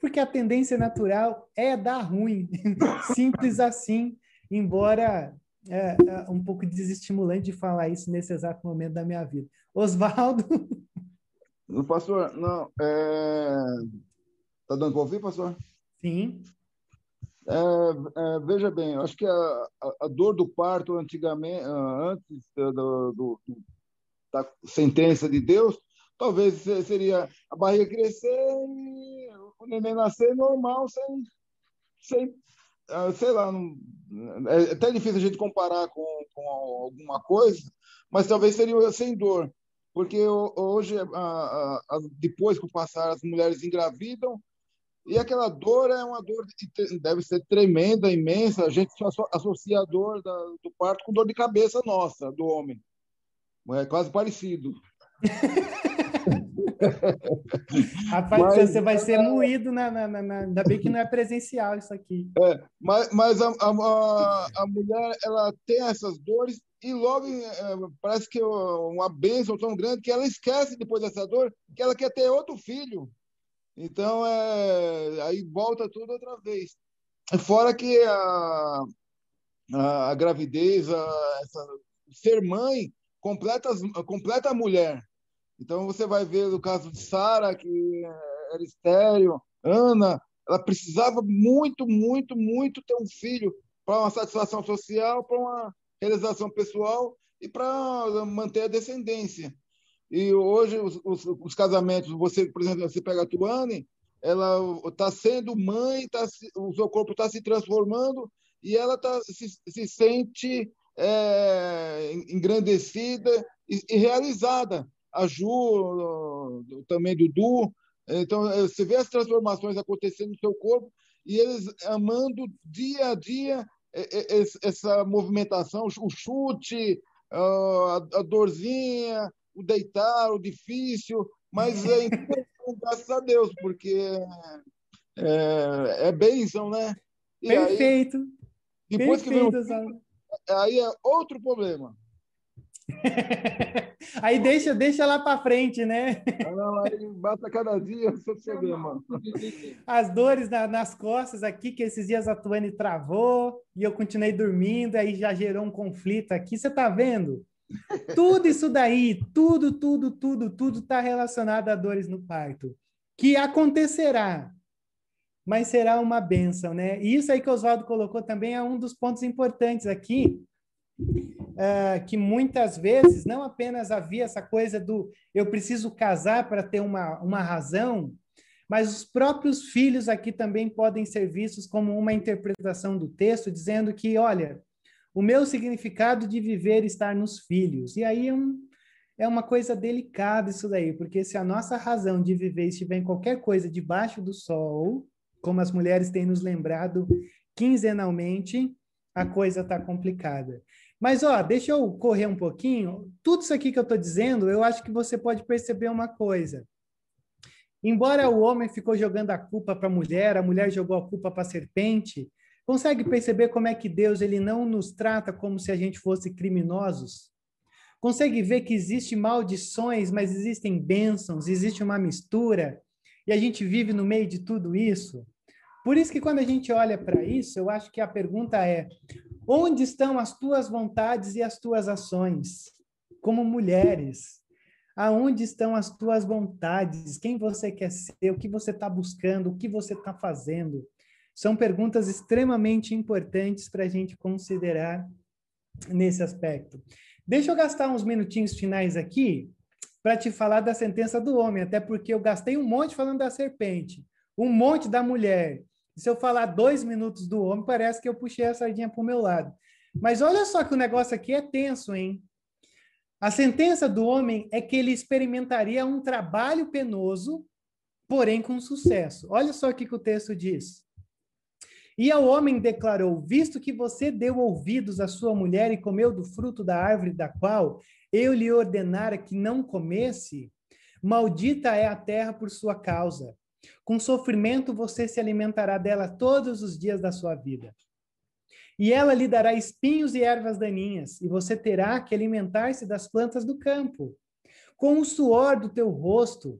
Porque a tendência natural é dar ruim. Simples assim, embora é, é, um pouco desestimulante de falar isso nesse exato momento da minha vida. Oswaldo? Pastor, não. É... Tá dando para ouvir, pastor? Sim. É, é, veja bem, acho que a, a, a, dor do parto antigamente, antes do, do, do, da sentença de Deus, talvez seria a barriga crescer e o neném nascer normal, sem, sem ah, sei lá, não, é até difícil a gente comparar com, com alguma coisa, mas talvez seria sem dor, porque hoje, depois que passar, as mulheres engravidam, e aquela dor é uma dor que deve ser tremenda, imensa. A gente associa a dor do parto com dor de cabeça nossa, do homem. É quase parecido. Rapaz, mas, você vai ser moído, na, na, na, ainda bem que não é presencial isso aqui. É, mas mas a, a, a mulher ela tem essas dores e logo é, parece que uma bênção tão grande que ela esquece depois dessa dor que ela quer ter outro filho. Então, é, aí volta tudo outra vez. Fora que a, a, a gravidez, a, essa, ser mãe, completa, completa a mulher. Então você vai ver o caso de Sara, que era estéreo, Ana, ela precisava muito, muito, muito ter um filho para uma satisfação social, para uma realização pessoal e para manter a descendência. E hoje os, os, os, casamentos, você, por exemplo, você pega a Tuane, ela está sendo mãe, tá, o seu corpo está se transformando e ela tá, se, se sente é, engrandecida e, e, realizada. A Ju, também Dudu. Então, é, você vê as transformações acontecendo no seu corpo e eles amando dia a dia é, é, essa movimentação, o chute, a dorzinha, o deitar, o difícil, mas é graças a Deus, porque é, é bênção, né? E Perfeito. Aí, depois Perfeito, que vem o aí é outro problema. aí deixa, deixa lá para frente, né? Não, aí basta cada dia seu problema. As dores na, nas costas aqui, que esses dias a Tuane travou e eu continuei dormindo, aí já gerou um conflito aqui. Você tá vendo? Tudo isso daí, tudo, tudo, tudo, tudo está relacionado a dores no parto, que acontecerá, mas será uma bênção, né? E isso aí que o Oswaldo colocou também é um dos pontos importantes aqui, uh, que muitas vezes não apenas havia essa coisa do eu preciso casar para ter uma, uma razão, mas os próprios filhos aqui também podem ser vistos como uma interpretação do texto, dizendo que, olha, o meu significado de viver está nos filhos. E aí é, um, é uma coisa delicada isso daí, porque se a nossa razão de viver estiver em qualquer coisa debaixo do sol, como as mulheres têm nos lembrado quinzenalmente, a coisa está complicada. Mas, ó, deixa eu correr um pouquinho. Tudo isso aqui que eu estou dizendo, eu acho que você pode perceber uma coisa. Embora o homem ficou jogando a culpa para a mulher, a mulher jogou a culpa para a serpente, consegue perceber como é que Deus ele não nos trata como se a gente fosse criminosos? Consegue ver que existem maldições, mas existem bênçãos, existe uma mistura, e a gente vive no meio de tudo isso? Por isso que quando a gente olha para isso, eu acho que a pergunta é: onde estão as tuas vontades e as tuas ações como mulheres? Aonde estão as tuas vontades? Quem você quer ser? O que você está buscando? O que você está fazendo? São perguntas extremamente importantes para a gente considerar nesse aspecto. Deixa eu gastar uns minutinhos finais aqui para te falar da sentença do homem, até porque eu gastei um monte falando da serpente, um monte da mulher. Se eu falar dois minutos do homem, parece que eu puxei a sardinha para o meu lado. Mas olha só que o negócio aqui é tenso, hein? A sentença do homem é que ele experimentaria um trabalho penoso, porém com sucesso. Olha só o que o texto diz. E ao homem declarou: Visto que você deu ouvidos à sua mulher e comeu do fruto da árvore da qual eu lhe ordenara que não comesse, maldita é a terra por sua causa. Com sofrimento você se alimentará dela todos os dias da sua vida. E ela lhe dará espinhos e ervas daninhas, e você terá que alimentar-se das plantas do campo. Com o suor do teu rosto,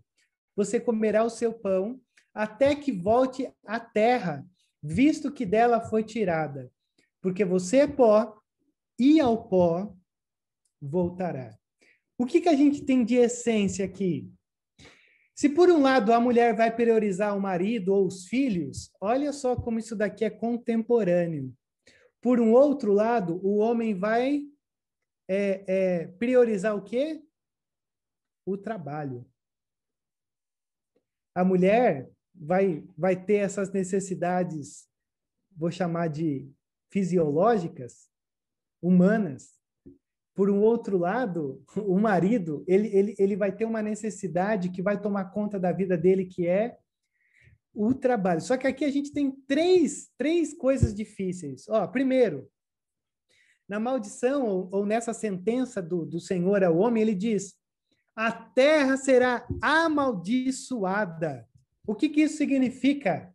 você comerá o seu pão, até que volte à terra, visto que dela foi tirada. Porque você é pó, e ao pó voltará. O que, que a gente tem de essência aqui? Se por um lado a mulher vai priorizar o marido ou os filhos, olha só como isso daqui é contemporâneo. Por um outro lado, o homem vai é, é, priorizar o quê? O trabalho. A mulher vai, vai ter essas necessidades, vou chamar de fisiológicas, humanas. Por um outro lado, o marido, ele, ele, ele vai ter uma necessidade que vai tomar conta da vida dele, que é o trabalho. Só que aqui a gente tem três, três coisas difíceis. Ó, primeiro, na maldição ou, ou nessa sentença do, do Senhor ao homem, ele diz: a terra será amaldiçoada. O que, que isso significa?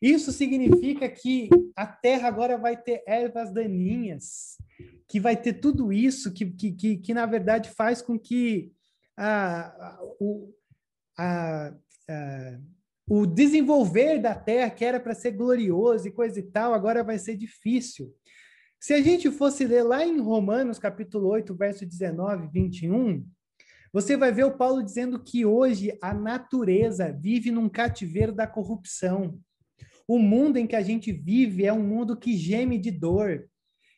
Isso significa que a terra agora vai ter ervas daninhas, que vai ter tudo isso que, que, que, que na verdade faz com que a, a, a, a o desenvolver da terra, que era para ser glorioso e coisa e tal, agora vai ser difícil. Se a gente fosse ler lá em Romanos, capítulo 8, verso 19, 21, você vai ver o Paulo dizendo que hoje a natureza vive num cativeiro da corrupção. O mundo em que a gente vive é um mundo que geme de dor,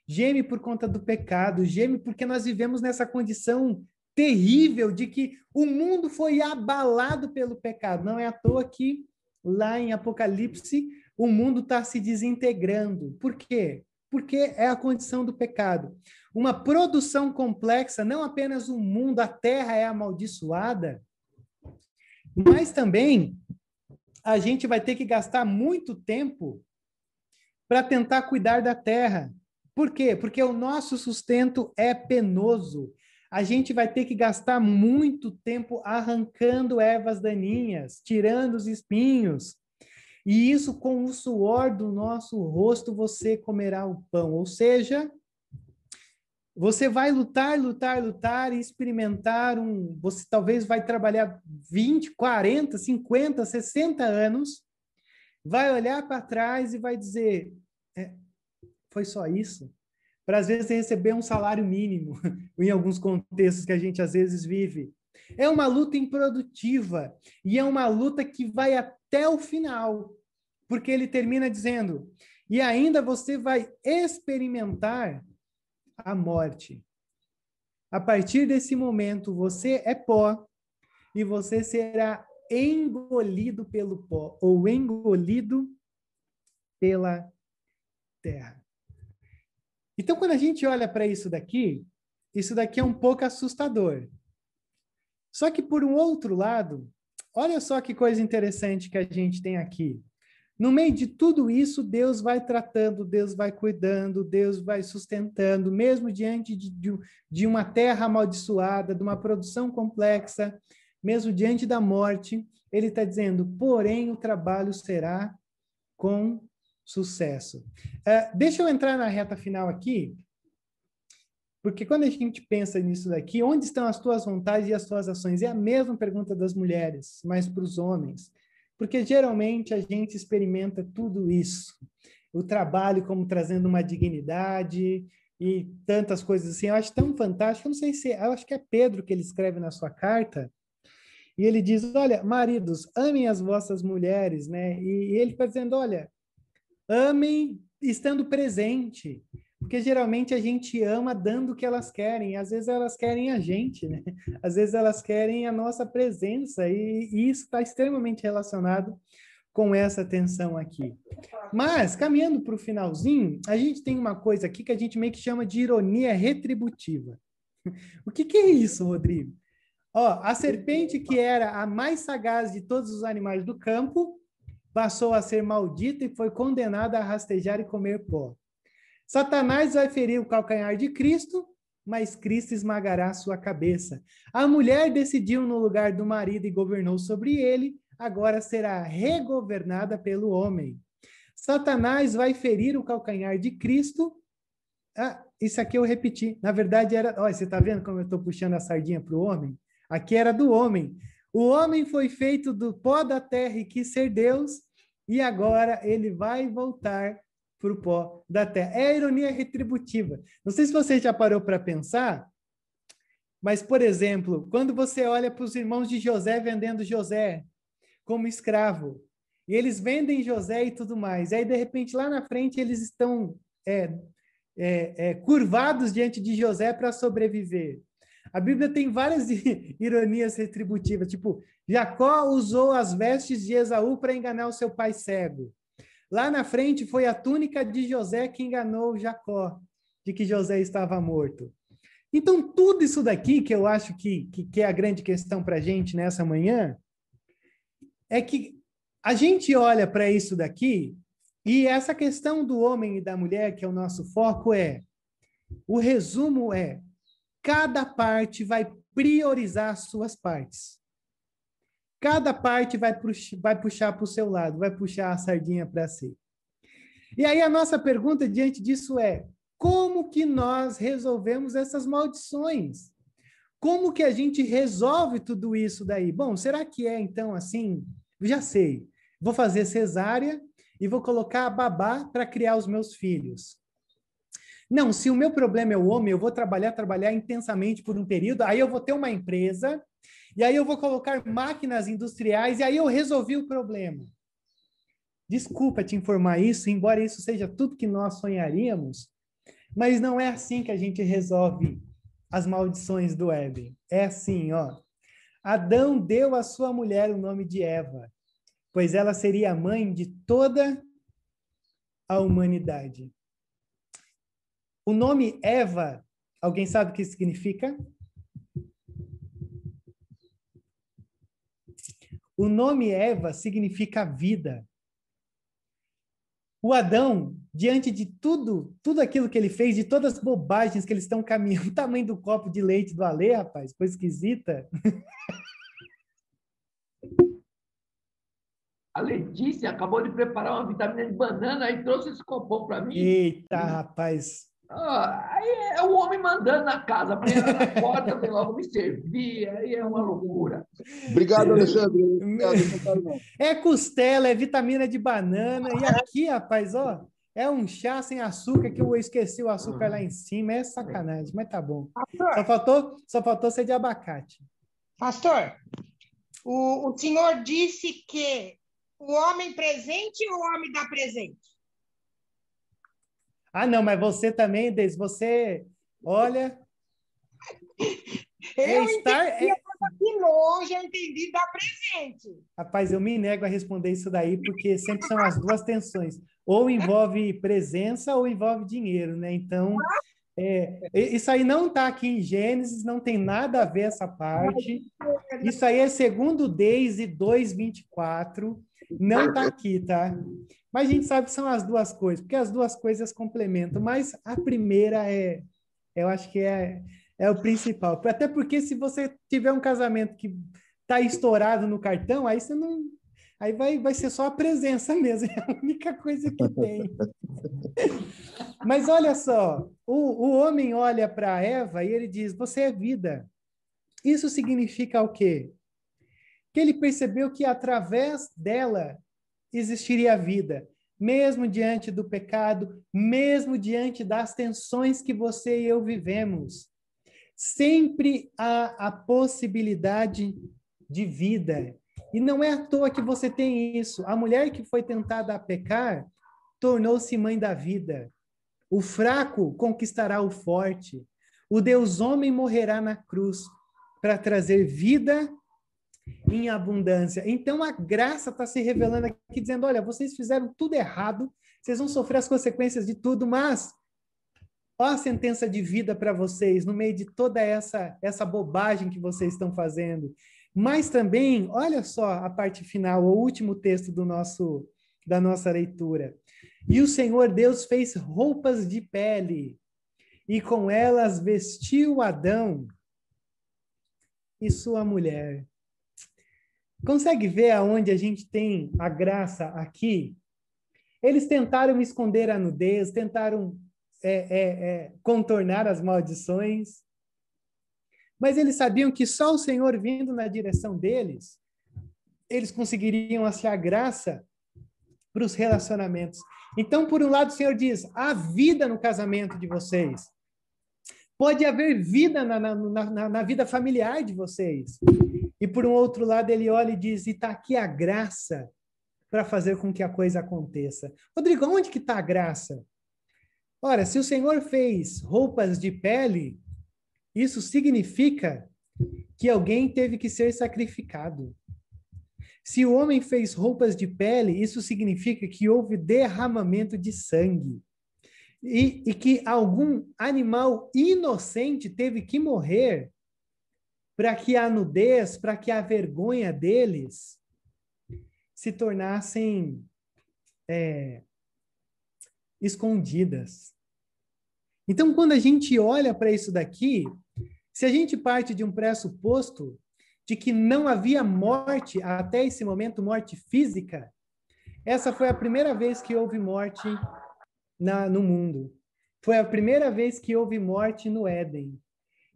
geme por conta do pecado, geme porque nós vivemos nessa condição terrível de que o mundo foi abalado pelo pecado. Não é à toa que lá em Apocalipse o mundo está se desintegrando. Por quê? Porque é a condição do pecado. Uma produção complexa, não apenas o mundo, a terra é amaldiçoada, mas também a gente vai ter que gastar muito tempo para tentar cuidar da terra. Por quê? Porque o nosso sustento é penoso a gente vai ter que gastar muito tempo arrancando ervas daninhas, tirando os espinhos. E isso com o suor do nosso rosto você comerá o pão. Ou seja, você vai lutar, lutar, lutar e experimentar um. Você talvez vai trabalhar 20, 40, 50, 60 anos, vai olhar para trás e vai dizer: é, foi só isso? para às vezes receber um salário mínimo, em alguns contextos que a gente às vezes vive. É uma luta improdutiva e é uma luta que vai até o final, porque ele termina dizendo: e ainda você vai experimentar a morte. A partir desse momento, você é pó e você será engolido pelo pó ou engolido pela terra. Então, quando a gente olha para isso daqui, isso daqui é um pouco assustador. Só que, por um outro lado, olha só que coisa interessante que a gente tem aqui. No meio de tudo isso, Deus vai tratando, Deus vai cuidando, Deus vai sustentando, mesmo diante de, de, uma terra amaldiçoada, de uma produção complexa, mesmo diante da morte, ele está dizendo: porém, o trabalho será com sucesso. Uh, deixa eu entrar na reta final aqui, porque quando a gente pensa nisso daqui, onde estão as tuas vontades e as tuas ações? É a mesma pergunta das mulheres, mas para os homens. Porque geralmente a gente experimenta tudo isso. O trabalho como trazendo uma dignidade e tantas coisas assim. Eu acho tão fantástico. Eu não sei se, eu acho que é Pedro que ele escreve na sua carta. E ele diz: Olha, maridos, amem as vossas mulheres, né? E, e ele está dizendo: Olha, amem estando presente. Porque geralmente a gente ama dando o que elas querem, às vezes elas querem a gente, né? Às vezes elas querem a nossa presença, e, e isso está extremamente relacionado com essa tensão aqui. Mas, caminhando para o finalzinho, a gente tem uma coisa aqui que a gente meio que chama de ironia retributiva. O que, que é isso, Rodrigo? Ó, a serpente, que era a mais sagaz de todos os animais do campo, passou a ser maldita e foi condenada a rastejar e comer pó. Satanás vai ferir o calcanhar de Cristo, mas Cristo esmagará sua cabeça. A mulher decidiu no lugar do marido e governou sobre ele, agora será regovernada pelo homem. Satanás vai ferir o calcanhar de Cristo. Ah, isso aqui eu repeti. Na verdade, era. Olha, você está vendo como eu estou puxando a sardinha para o homem? Aqui era do homem. O homem foi feito do pó da terra e quis ser Deus, e agora ele vai voltar para o pó da terra. É a ironia retributiva. Não sei se você já parou para pensar, mas, por exemplo, quando você olha para os irmãos de José vendendo José como escravo, e eles vendem José e tudo mais, e aí, de repente, lá na frente, eles estão é, é, é, curvados diante de José para sobreviver. A Bíblia tem várias ironias retributivas, tipo, Jacó usou as vestes de Esaú para enganar o seu pai cego. Lá na frente foi a túnica de José que enganou Jacó, de que José estava morto. Então, tudo isso daqui, que eu acho que, que, que é a grande questão para a gente nessa manhã, é que a gente olha para isso daqui, e essa questão do homem e da mulher, que é o nosso foco, é: o resumo é, cada parte vai priorizar as suas partes. Cada parte vai, puxar, vai puxar para o seu lado, vai puxar a sardinha para si. E aí a nossa pergunta diante disso é: como que nós resolvemos essas maldições? Como que a gente resolve tudo isso daí? Bom, será que é então assim? Já sei. Vou fazer cesárea e vou colocar a babá para criar os meus filhos. Não, se o meu problema é o homem, eu vou trabalhar, trabalhar intensamente por um período, aí eu vou ter uma empresa e aí eu vou colocar máquinas industriais e aí eu resolvi o problema. Desculpa te informar isso, embora isso seja tudo que nós sonharíamos, mas não é assim que a gente resolve as maldições do Éden. É assim, ó. Adão deu à sua mulher o nome de Eva, pois ela seria a mãe de toda a humanidade. O nome Eva, alguém sabe o que significa? O nome Eva significa vida. O Adão, diante de tudo, tudo aquilo que ele fez, de todas as bobagens que eles estão caminhando, o tamanho do copo de leite do Alê, rapaz, coisa esquisita. A Letícia acabou de preparar uma vitamina de banana e trouxe esse copão para mim. Eita, rapaz. Ah, aí é o homem mandando na casa, abrindo na porta, vem logo me servir, aí é uma loucura. Obrigado, Alexandre. é costela, é vitamina de banana, e aqui, rapaz, ó, É um chá sem açúcar que eu esqueci o açúcar lá em cima. É sacanagem, mas tá bom. Só faltou, só faltou ser de abacate. Pastor, o, o senhor disse que o homem presente ou o homem dá presente? Ah, não, mas você também, Deise, você, olha... Eu é estar, entendi, é... aqui longe, eu entendi dar presente. Rapaz, eu me nego a responder isso daí, porque sempre são as duas tensões. Ou envolve presença ou envolve dinheiro, né? Então, é, isso aí não está aqui em Gênesis, não tem nada a ver essa parte. Isso aí é segundo Deise 2:24, não está aqui, tá? Mas a gente sabe que são as duas coisas, porque as duas coisas complementam, mas a primeira é, eu acho que é, é o principal. Até porque se você tiver um casamento que está estourado no cartão, aí você não. Aí vai, vai ser só a presença mesmo, é a única coisa que tem. Mas olha só, o, o homem olha para Eva e ele diz: Você é vida. Isso significa o quê? Que ele percebeu que através dela existiria vida, mesmo diante do pecado, mesmo diante das tensões que você e eu vivemos. Sempre há a possibilidade de vida. E não é à toa que você tem isso. A mulher que foi tentada a pecar tornou-se mãe da vida. O fraco conquistará o forte. O Deus homem morrerá na cruz para trazer vida em abundância. Então a graça está se revelando aqui, dizendo: olha, vocês fizeram tudo errado, vocês vão sofrer as consequências de tudo, mas ó a sentença de vida para vocês no meio de toda essa essa bobagem que vocês estão fazendo. Mas também, olha só a parte final, o último texto do nosso da nossa leitura. E o Senhor Deus fez roupas de pele e com elas vestiu Adão e sua mulher. Consegue ver aonde a gente tem a graça aqui? Eles tentaram esconder a nudez, tentaram é, é, é, contornar as maldições, mas eles sabiam que só o Senhor vindo na direção deles, eles conseguiriam achar graça para os relacionamentos. Então, por um lado, o Senhor diz: há vida no casamento de vocês. Pode haver vida na, na, na, na vida familiar de vocês. E por um outro lado, ele olha e diz: e está aqui a graça para fazer com que a coisa aconteça. Rodrigo, onde que está a graça? Ora, se o Senhor fez roupas de pele, isso significa que alguém teve que ser sacrificado. Se o homem fez roupas de pele, isso significa que houve derramamento de sangue. E, e que algum animal inocente teve que morrer para que a nudez, para que a vergonha deles se tornassem é, escondidas. Então, quando a gente olha para isso daqui, se a gente parte de um pressuposto de que não havia morte até esse momento, morte física, essa foi a primeira vez que houve morte na, no mundo. Foi a primeira vez que houve morte no Éden.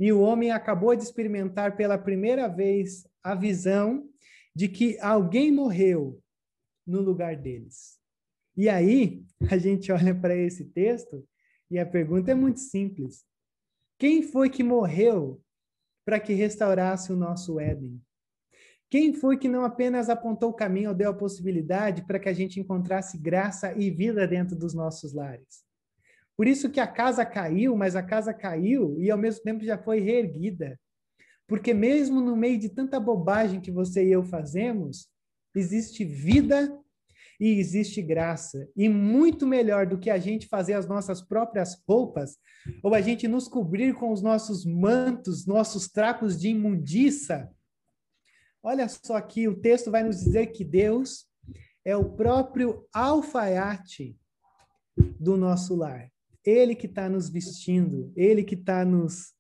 E o homem acabou de experimentar pela primeira vez a visão de que alguém morreu no lugar deles. E aí, a gente olha para esse texto e a pergunta é muito simples: quem foi que morreu para que restaurasse o nosso Éden? Quem foi que não apenas apontou o caminho ou deu a possibilidade para que a gente encontrasse graça e vida dentro dos nossos lares? Por isso que a casa caiu, mas a casa caiu e ao mesmo tempo já foi reerguida. Porque mesmo no meio de tanta bobagem que você e eu fazemos, existe vida e existe graça. E muito melhor do que a gente fazer as nossas próprias roupas, ou a gente nos cobrir com os nossos mantos, nossos trapos de imundiça. Olha só aqui, o texto vai nos dizer que Deus é o próprio alfaiate do nosso lar. Ele que está nos vestindo, ele que está nos,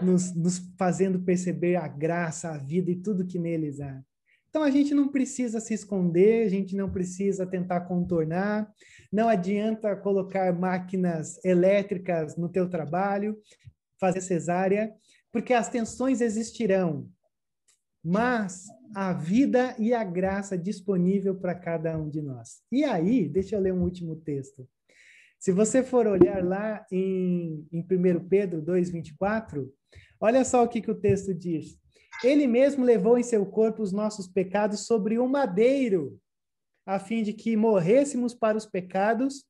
nos, nos fazendo perceber a graça, a vida e tudo que neles há. Então a gente não precisa se esconder, a gente não precisa tentar contornar, não adianta colocar máquinas elétricas no teu trabalho, fazer cesárea, porque as tensões existirão, mas a vida e a graça disponível para cada um de nós. E aí, deixa eu ler um último texto. Se você for olhar lá em, em 1 Pedro 2,24, olha só o que, que o texto diz. Ele mesmo levou em seu corpo os nossos pecados sobre o madeiro, a fim de que morrêssemos para os pecados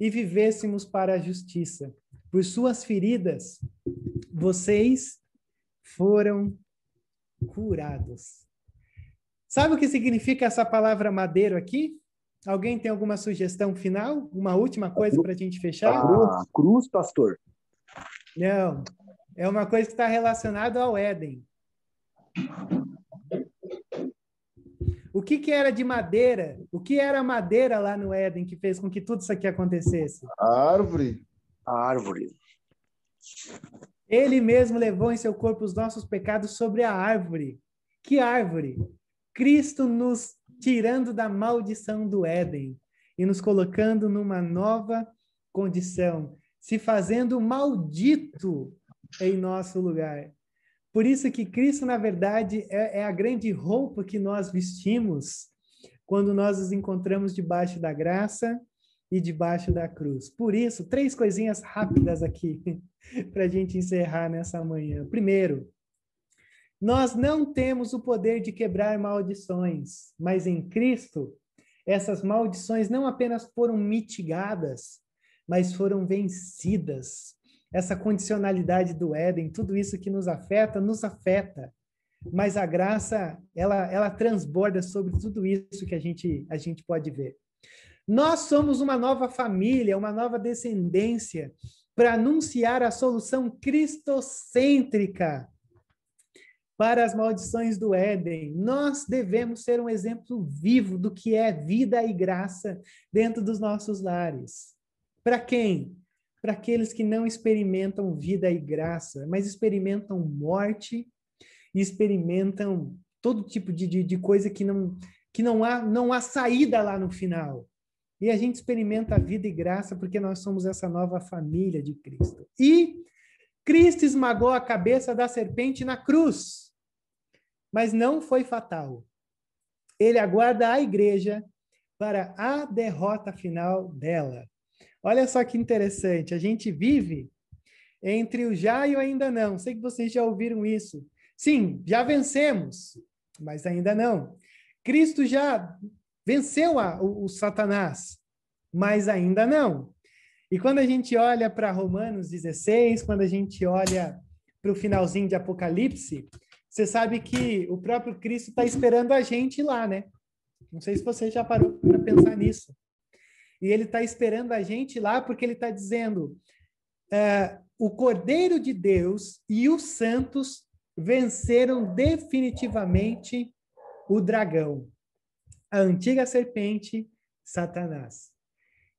e vivêssemos para a justiça. Por suas feridas, vocês foram curados. Sabe o que significa essa palavra madeiro aqui? Alguém tem alguma sugestão final? Uma última coisa para a gente fechar? A cruz, pastor. Não, é uma coisa que está relacionada ao Éden. O que, que era de madeira? O que era madeira lá no Éden que fez com que tudo isso aqui acontecesse? A árvore. A árvore. Ele mesmo levou em seu corpo os nossos pecados sobre a árvore. Que árvore? Cristo nos tirando da maldição do Éden e nos colocando numa nova condição, se fazendo maldito em nosso lugar. Por isso que Cristo, na verdade, é, é a grande roupa que nós vestimos quando nós nos encontramos debaixo da graça e debaixo da cruz. Por isso, três coisinhas rápidas aqui para a gente encerrar nessa manhã. Primeiro, nós não temos o poder de quebrar maldições, mas em Cristo, essas maldições não apenas foram mitigadas, mas foram vencidas essa condicionalidade do Éden, tudo isso que nos afeta, nos afeta. Mas a graça, ela, ela transborda sobre tudo isso que a gente, a gente pode ver. Nós somos uma nova família, uma nova descendência para anunciar a solução cristocêntrica para as maldições do Éden. Nós devemos ser um exemplo vivo do que é vida e graça dentro dos nossos lares. Para quem? para aqueles que não experimentam vida e graça, mas experimentam morte e experimentam todo tipo de, de, de coisa que não que não há não há saída lá no final. E a gente experimenta a vida e graça porque nós somos essa nova família de Cristo. E Cristo esmagou a cabeça da serpente na cruz, mas não foi fatal. Ele aguarda a igreja para a derrota final dela. Olha só que interessante, a gente vive entre o já e o ainda não. Sei que vocês já ouviram isso. Sim, já vencemos, mas ainda não. Cristo já venceu a, o, o Satanás, mas ainda não. E quando a gente olha para Romanos 16, quando a gente olha para o finalzinho de Apocalipse, você sabe que o próprio Cristo está esperando a gente lá, né? Não sei se você já parou para pensar nisso. E ele está esperando a gente lá porque ele está dizendo: é, o Cordeiro de Deus e os santos venceram definitivamente o dragão, a antiga serpente, Satanás.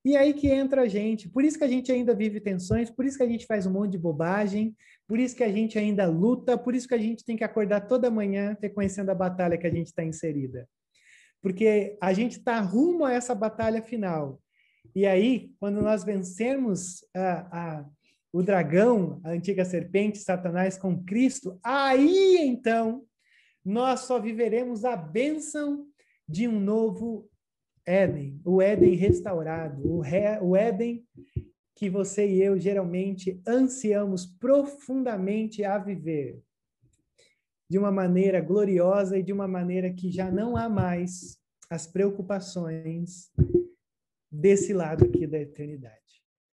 E aí que entra a gente. Por isso que a gente ainda vive tensões, por isso que a gente faz um monte de bobagem, por isso que a gente ainda luta, por isso que a gente tem que acordar toda manhã reconhecendo a batalha que a gente está inserida. Porque a gente está rumo a essa batalha final. E aí, quando nós vencermos a, a, o dragão, a antiga serpente, Satanás com Cristo, aí então nós só viveremos a bênção de um novo Éden, o Éden restaurado, o, Re, o Éden que você e eu geralmente ansiamos profundamente a viver de uma maneira gloriosa e de uma maneira que já não há mais as preocupações desse lado aqui da eternidade.